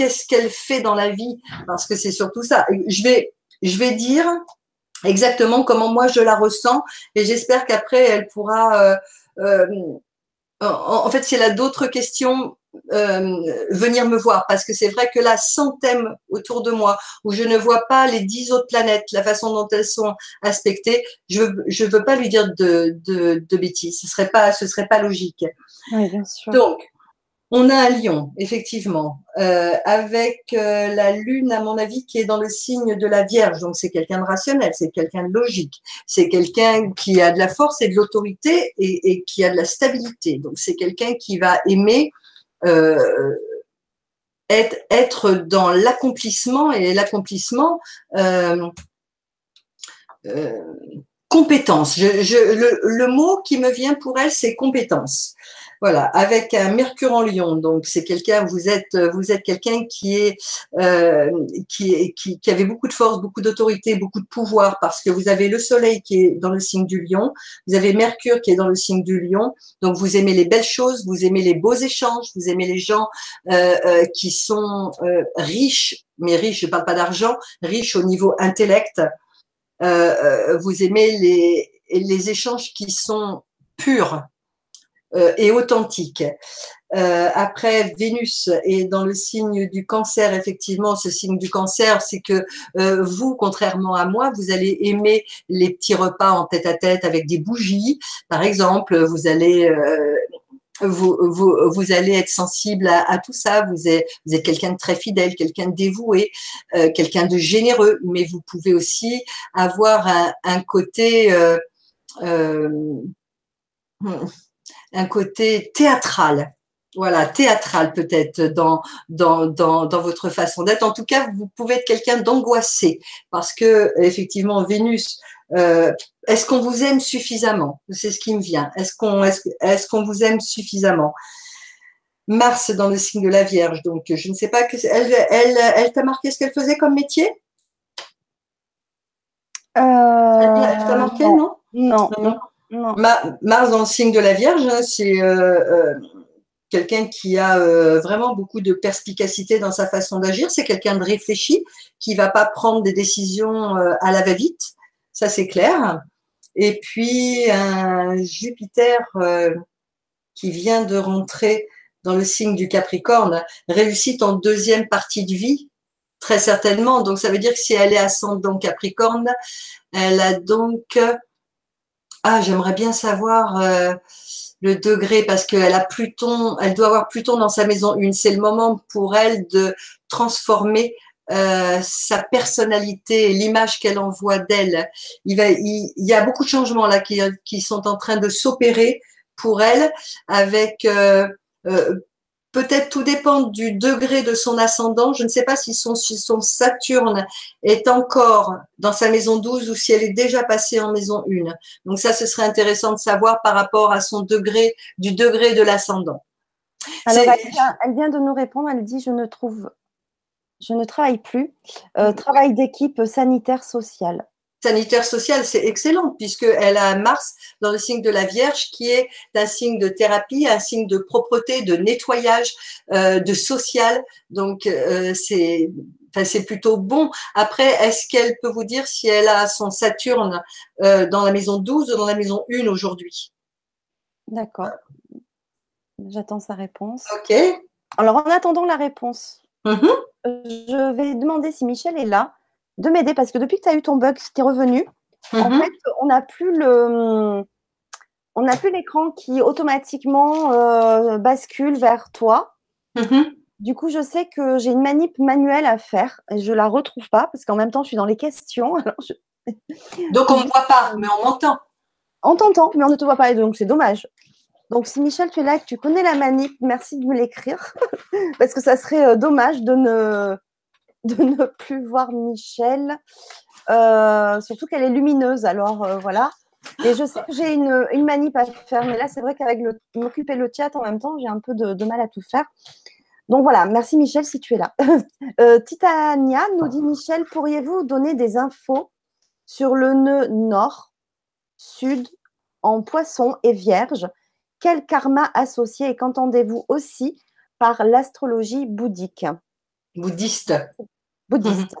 qu'est-ce qu'elle fait dans la vie, parce que c'est surtout ça. Je vais, je vais dire exactement comment moi je la ressens, et j'espère qu'après elle pourra. Euh, euh, en, fait, si elle a d'autres questions, euh, venir me voir parce que c'est vrai que là, sans thème autour de moi, où je ne vois pas les dix autres planètes, la façon dont elles sont aspectées, je ne veux pas lui dire de, de, de bêtises. Ce serait pas, ce serait pas logique. Oui, bien sûr. Donc, on a un lion, effectivement, euh, avec euh, la lune, à mon avis, qui est dans le signe de la Vierge. Donc, c'est quelqu'un de rationnel, c'est quelqu'un de logique, c'est quelqu'un qui a de la force et de l'autorité et, qui a de la stabilité. Donc, c'est quelqu'un qui va aimer euh, être, être, dans l'accomplissement et l'accomplissement compétence. Le, le, mot qui me vient pour elle, c'est compétence. Voilà, avec un Mercure en Lion. Donc c'est quelqu'un, vous êtes, vous êtes quelqu'un qui est, euh, qui, est qui, qui, avait beaucoup de force, beaucoup d'autorité, beaucoup de pouvoir, parce que vous avez le Soleil qui est dans le signe du Lion, vous avez Mercure qui est dans le signe du Lion. Donc vous aimez les belles choses, vous aimez les beaux échanges, vous aimez les gens euh, euh, qui sont riches, mais riches, je parle pas d'argent, riches au niveau intellect. Vous aimez les les échanges qui sont purs euh, et authentique. Euh, après, Vénus est dans le signe du cancer. Effectivement, ce signe du cancer, c'est que euh, vous, contrairement à moi, vous allez aimer les petits repas en tête à tête avec des bougies. Par exemple, vous allez euh, vous, vous, vous, allez être sensible à, à tout ça. Vous êtes, vous êtes quelqu'un de très fidèle, quelqu'un de dévoué, euh, quelqu'un de généreux, mais vous pouvez aussi avoir un, un côté euh, euh, un côté théâtral. Voilà, théâtral peut-être dans, dans, dans, dans votre façon d'être. En tout cas, vous pouvez être quelqu'un d'angoissé parce que effectivement, Vénus, euh, est-ce qu'on vous aime suffisamment? C'est ce qui me vient. Est-ce qu'on est-ce, est qu'on vous aime suffisamment? Mars dans le signe de la Vierge. Donc, je ne sais pas que elle, elle, elle t'a marqué ce qu'elle faisait comme métier? Euh, Elle t'a marqué, non non, non. Mars dans le signe de la Vierge, hein, c'est euh, euh, quelqu'un qui a euh, vraiment beaucoup de perspicacité dans sa façon d'agir. C'est quelqu'un de réfléchi qui va pas prendre des décisions à la va-vite. Ça, c'est clair. Et puis, Jupiter qui vient de rentrer dans le signe du Capricorne réussit en deuxième partie de vie, très certainement. Donc, ça veut dire que si elle est ascendant Capricorne, elle a donc ah, j'aimerais bien savoir euh, le degré parce qu'elle a Pluton, elle doit avoir Pluton dans sa maison une. C'est le moment pour elle de transformer euh, sa personnalité, l'image qu'elle envoie d'elle. Il, il, y a beaucoup de changements là qui, qui sont en train de s'opérer pour elle avec euh, euh Peut-être tout dépend du degré de son ascendant. Je ne sais pas si son, son Saturne est encore dans sa maison 12 ou si elle est déjà passée en maison 1. Donc ça, ce serait intéressant de savoir par rapport à son degré, du degré de l'ascendant. Alors, elle vient, de nous répondre. Elle dit, je ne trouve, je ne travaille plus. Euh, travail d'équipe sanitaire sociale sanitaire social, c'est excellent puisqu'elle a Mars dans le signe de la Vierge qui est un signe de thérapie, un signe de propreté, de nettoyage, euh, de social. Donc euh, c'est Enfin, c'est plutôt bon. Après, est-ce qu'elle peut vous dire si elle a son Saturne euh, dans la maison 12 ou dans la maison 1 aujourd'hui? D'accord. J'attends sa réponse. OK. Alors, en attendant la réponse, mm-hmm. je vais demander si Michel est là de m'aider parce que depuis que tu as eu ton bug, tu es revenu. En Mhm. fait, on n'a plus le. On n'a plus l'écran qui automatiquement euh, bascule vers toi. Mhm. Du coup, je sais que j'ai une manip manuelle à faire et je la retrouve pas parce qu'en même temps, je suis dans les questions. <laughs> Alors je- Donc on ne voit pas, mais on entend. On t'entend, mais on ne te voit pas et donc c'est dommage. Donc, si Michel, tu es là que tu connais la manip, merci de me l'écrire <laughs> parce que ça serait euh, dommage de ne, de <laughs> ne plus voir Michel. Euh, surtout qu'elle est lumineuse, alors euh, voilà. Et je sais que j'ai une, une manip à faire, mais là, c'est vrai qu'avec m'occuper le chat en même temps, j'ai un peu de, de mal à tout faire. Donc voilà, merci Michel si tu es là. <laughs> Euh, Titania nous dit Michel, pourriez-vous donner des infos sur le nœud nord, sud, en poisson et vierge? Quel karma associé et qu'entendez-vous aussi par l'astrologie bouddhique? Bouddhiste. Bouddhiste.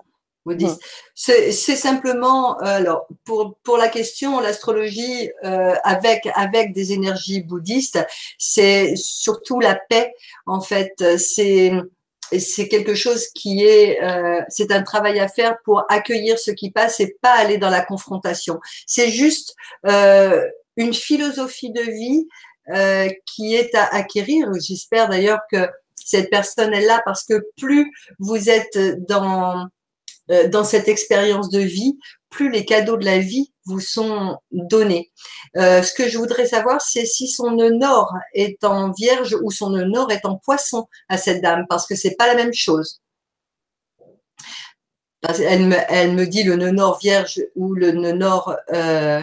bouddhiste. C'est c'est simplement, euh, alors pour pour la question, l'astrologie euh, avec avec des énergies bouddhistes, c'est surtout la paix en fait. C'est c'est quelque chose qui est, euh, c'est un travail à faire pour accueillir ce qui passe et pas aller dans la confrontation. C'est juste euh, une philosophie de vie euh, qui est à acquérir. J'espère d'ailleurs que cette personne est là parce que plus vous êtes dans euh, dans cette expérience de vie, plus les cadeaux de la vie vous sont donnés. Euh, ce que je voudrais savoir, c'est si son nœud nord est en vierge ou son nœud nord est en poisson à cette dame, parce que c'est pas la même chose. Elle me, elle me dit le nœud nord vierge ou le nœud nord euh,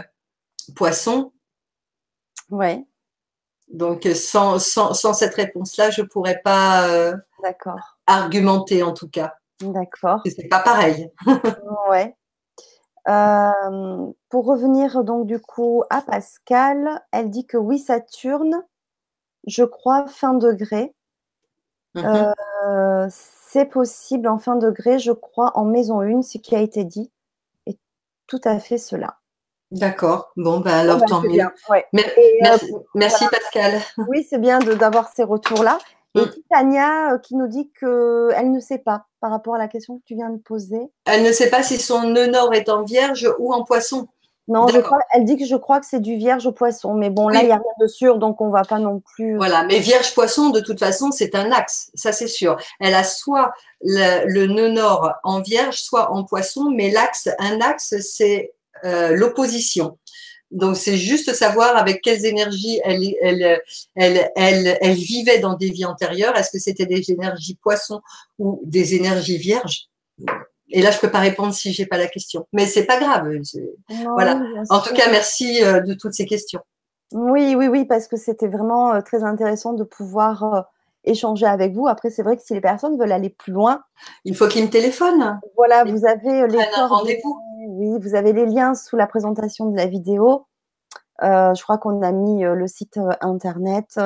poisson. Ouais. Donc, sans, cette réponse-là, je ne pourrais pas euh, argumenter, en tout cas. D'accord. C'est pas pareil. <laughs> ouais. Euh, pour revenir donc du coup à Pascal, elle dit que oui, Saturne, je crois, fin degré. Mhm. Euh, c'est possible en fin degré, je crois, en maison 1, ce qui a été dit est tout à fait cela. D'accord. Bon, ben alors bah, tant mieux. merci, euh, merci Pascal. Oui, c'est bien d'avoir ces retours-là. Et mm. Tania euh, qui nous dit qu'elle ne sait pas par rapport à la question que tu viens de poser. Elle ne sait pas si son nœud nord est en vierge ou en poisson. Non, je crois, elle dit que je crois que c'est du vierge au poisson. Mais bon, là, il n'y a rien de sûr, donc on ne va pas non plus. Euh, voilà, mais vierge poisson, de toute façon, c'est un axe, ça c'est sûr. Elle a soit le, nœud nord en vierge, soit en poisson, mais l'axe, un axe, c'est euh, l'opposition. Donc, c'est juste savoir avec quelles énergies elle, elle, elle, elle, elle vivait dans des vies antérieures. Est-ce que c'était des énergies poissons ou des énergies vierges? Et là, je peux pas répondre si j'ai pas la question. Mais c'est pas grave. voilà. En tout cas, merci euh, de toutes ces questions. Oui, oui, oui, parce que c'était vraiment euh, très intéressant de pouvoir échanger avec vous. Après, c'est vrai que si les personnes veulent aller plus loin, il faut qu'ils me téléphonent. Voilà, vous avez les rendez-vous. Oui, vous avez les liens sous la présentation de la vidéo. Euh, je crois qu'on a mis euh, le site euh, internet.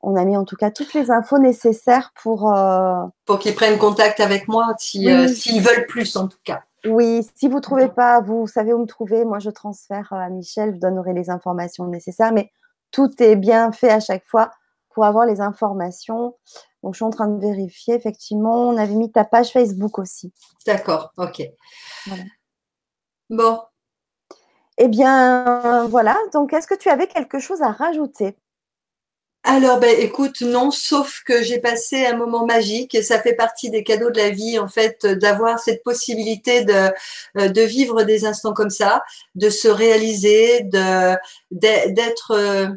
On a mis en tout cas toutes les infos nécessaires pour. Pour qu'ils prennent contact avec moi, s'ils veulent plus en tout cas. Oui, si vous ne trouvez pas, vous savez où me trouver. Moi, je transfère à Michel, je donnerai les informations nécessaires. Mais tout est bien fait à chaque fois pour avoir les informations. Donc, je suis en train de vérifier. Effectivement, on avait mis ta page Facebook aussi. D'accord, ok. Bon. Eh bien, voilà. Donc, est-ce que tu avais quelque chose à rajouter? Alors, ben, écoute, non, sauf que j'ai passé un moment magique et ça fait partie des cadeaux de la vie, en fait, d'avoir cette possibilité de, euh, de vivre des instants comme ça, de se réaliser, de, d'être euh,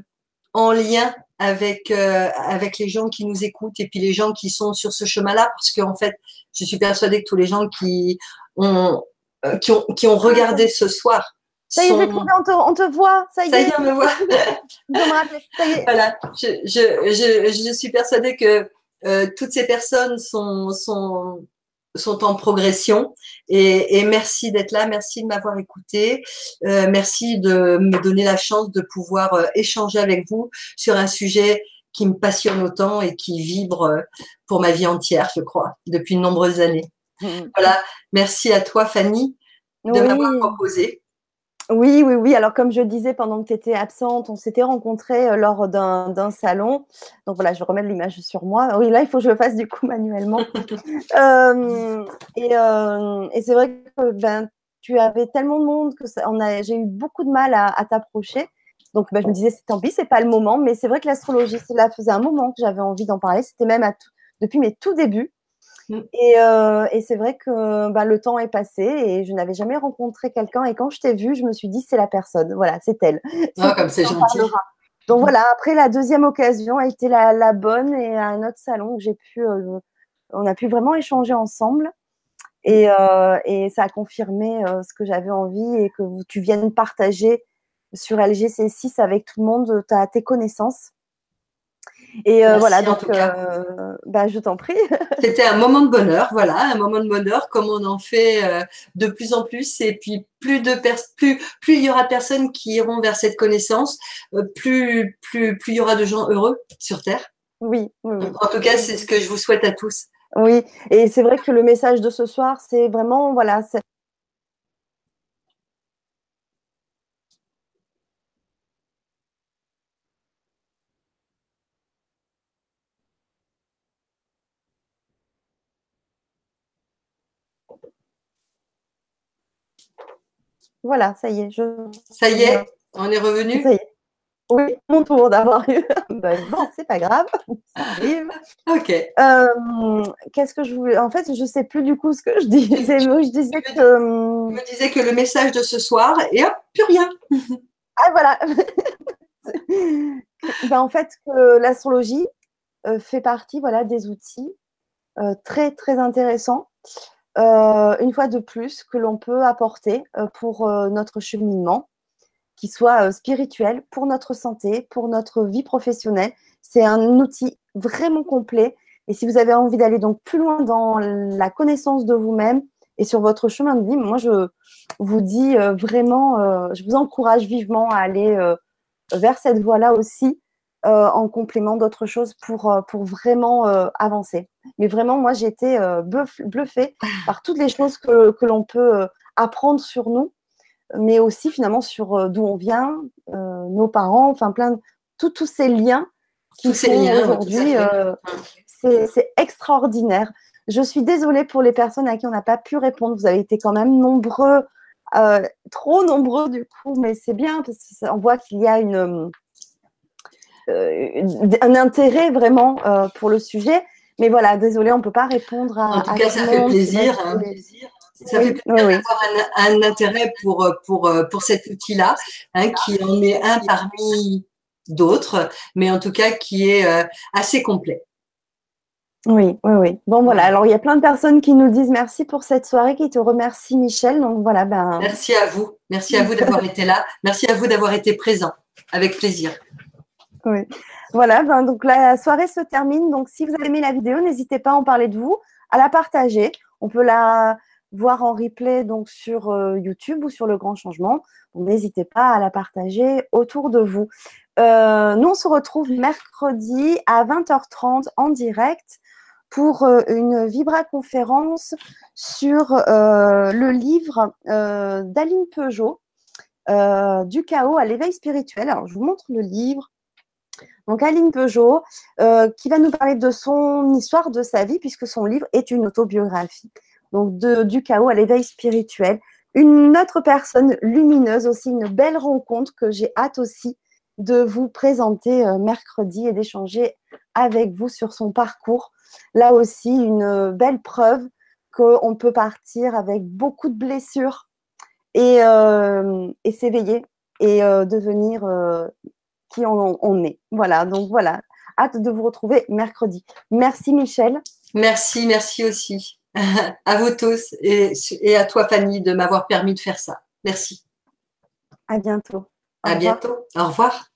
en lien avec, euh, avec les gens qui nous écoutent et puis les gens qui sont sur ce chemin-là, parce qu'en fait, je suis persuadée que tous les gens qui ont, euh, qui, ont, qui ont regardé ce soir. Ça y est, trouvé, on te, on te, voit. Ça y est, ça y est on me voit. <laughs> ça y est. Voilà, je, je, je, je, suis persuadée que euh, toutes ces personnes sont, sont, sont en progression. Et, et merci d'être là, merci de m'avoir écouté, euh, merci de me donner la chance de pouvoir euh, échanger avec vous sur un sujet qui me passionne autant et qui vibre pour ma vie entière, je crois, depuis de nombreuses années. Mm. Voilà. Merci à toi, Fanny, de m'avoir proposé. Oui, oui, oui. Alors, comme je disais, pendant que tu étais absente, on s'était rencontrés euh, lors d'un salon. Donc, voilà, je remets l'image sur moi. Oui, là, il faut que je le fasse du coup manuellement. <laughs> Euh, euh, et, c'est vrai que ben, tu avais tellement de monde que j'ai eu beaucoup de mal à, t'approcher. Donc, ben, je me disais, tant pis, c'est pas le moment. Mais c'est vrai que l'astrologie, cela faisait un moment que j'avais envie d'en parler. C'était même depuis mes tout débuts. Mm. Euh, et, c'est vrai que bah, le temps est passé et je n'avais jamais rencontré quelqu'un. Et quand je t'ai vue, je me suis dit, c'est la personne. Voilà, c'est elle. Ah, comme c'est gentil. Donc mm. voilà, après la deuxième occasion a été la, bonne et à un autre salon j'ai pu, euh, on a pu vraiment échanger ensemble. Et, euh, et ça a confirmé ce que j'avais envie et que tu viennes partager sur LGC6 avec tout le monde as tes connaissances. Et euh, voilà, donc euh, bah, je t'en prie. <laughs> C'était un moment de bonheur, voilà, un moment de bonheur comme on en fait euh, de plus en plus. Et puis plus de plus plus il y aura de personnes qui iront vers cette connaissance, plus plus plus il y aura de gens heureux sur terre. Oui. oui, En tout cas, c'est ce que je vous souhaite à tous. Oui, et c'est vrai que le message de ce soir, c'est vraiment voilà, Voilà, ça y est. Je... Ça y est, on est revenu. Ça y est. Oui, mon tour d'avoir eu. <laughs> ben, bon, <laughs> c'est pas grave, ça arrive. Ok. Euh, qu'est-ce que je voulais En fait, je sais plus du coup ce que je disais. Je disais que. Euh, me disais que le message de ce soir, et hop, plus rien. <laughs> ah voilà. ben, en fait, que l'astrologie euh, fait partie, voilà, des outils très très intéressants euh, une fois de plus, que l'on peut apporter euh, pour euh, notre cheminement, qui soit spirituel pour notre santé, pour notre vie professionnelle. C'est un outil vraiment complet. Et si vous avez envie d'aller donc plus loin dans la connaissance de vous-même et sur votre chemin de vie, moi je vous dis vraiment, je vous encourage vivement à aller vers cette voie-là aussi euh, en complément d'autres choses pour, euh, pour vraiment euh, avancer. Mais vraiment, moi, j'ai été bluffée <laughs> par toutes les choses que, que l'on peut apprendre sur nous, mais aussi finalement sur d'où on vient, nos parents, enfin plein de tous ces liens qui sont aujourd'hui, c'est extraordinaire. Je suis désolée pour les personnes à qui on n'a pas pu répondre. Vous avez été quand même nombreux, trop nombreux du coup, mais c'est bien parce qu'on voit qu'il y a une, un intérêt vraiment euh, pour le sujet. Mais voilà, désolé, on ne peut pas répondre à. En tout cas, ça fait plaisir. Hein. Ça fait plaisir d'avoir un, intérêt pour, pour, pour cet outil-là, hein, qui en est un parmi d'autres, mais en tout cas qui est euh, assez complet. Oui, oui, oui. Bon, voilà. Alors, il y a plein de personnes qui nous disent merci pour cette soirée, qui te remercient, Michel. Donc, voilà. Ben... Merci à vous. Merci à vous d'avoir <laughs> été là. Merci à vous d'avoir été présent. Avec plaisir. Voilà, ben, donc la soirée se termine. Donc, si vous avez aimé la vidéo, n'hésitez pas à en parler de vous, à la partager. On peut la voir en replay donc sur euh, YouTube ou sur Le Grand Changement. N'hésitez pas à la partager autour de vous. Euh, nous, on se retrouve mercredi à 20h30 en direct pour euh, une Vibra conférence sur le livre d'Aline Peugeot, Du chaos à l'éveil spirituel. Alors, je vous montre le livre. Donc Aline Peugeot, euh, qui va nous parler de son histoire de sa vie, puisque son livre est une autobiographie. Donc du chaos à l'éveil spirituel. Une autre personne lumineuse aussi, une belle rencontre que j'ai hâte aussi de vous présenter euh, mercredi et d'échanger avec vous sur son parcours. Là aussi, une belle preuve qu'on peut partir avec beaucoup de blessures et, euh, s'éveiller et devenir qui on, est. Voilà, donc voilà. Hâte de vous retrouver mercredi. Merci Michel. Merci, merci aussi <laughs> à vous tous et, et à toi Fanny de m'avoir permis de faire ça. Merci. À bientôt. à bientôt. Au revoir.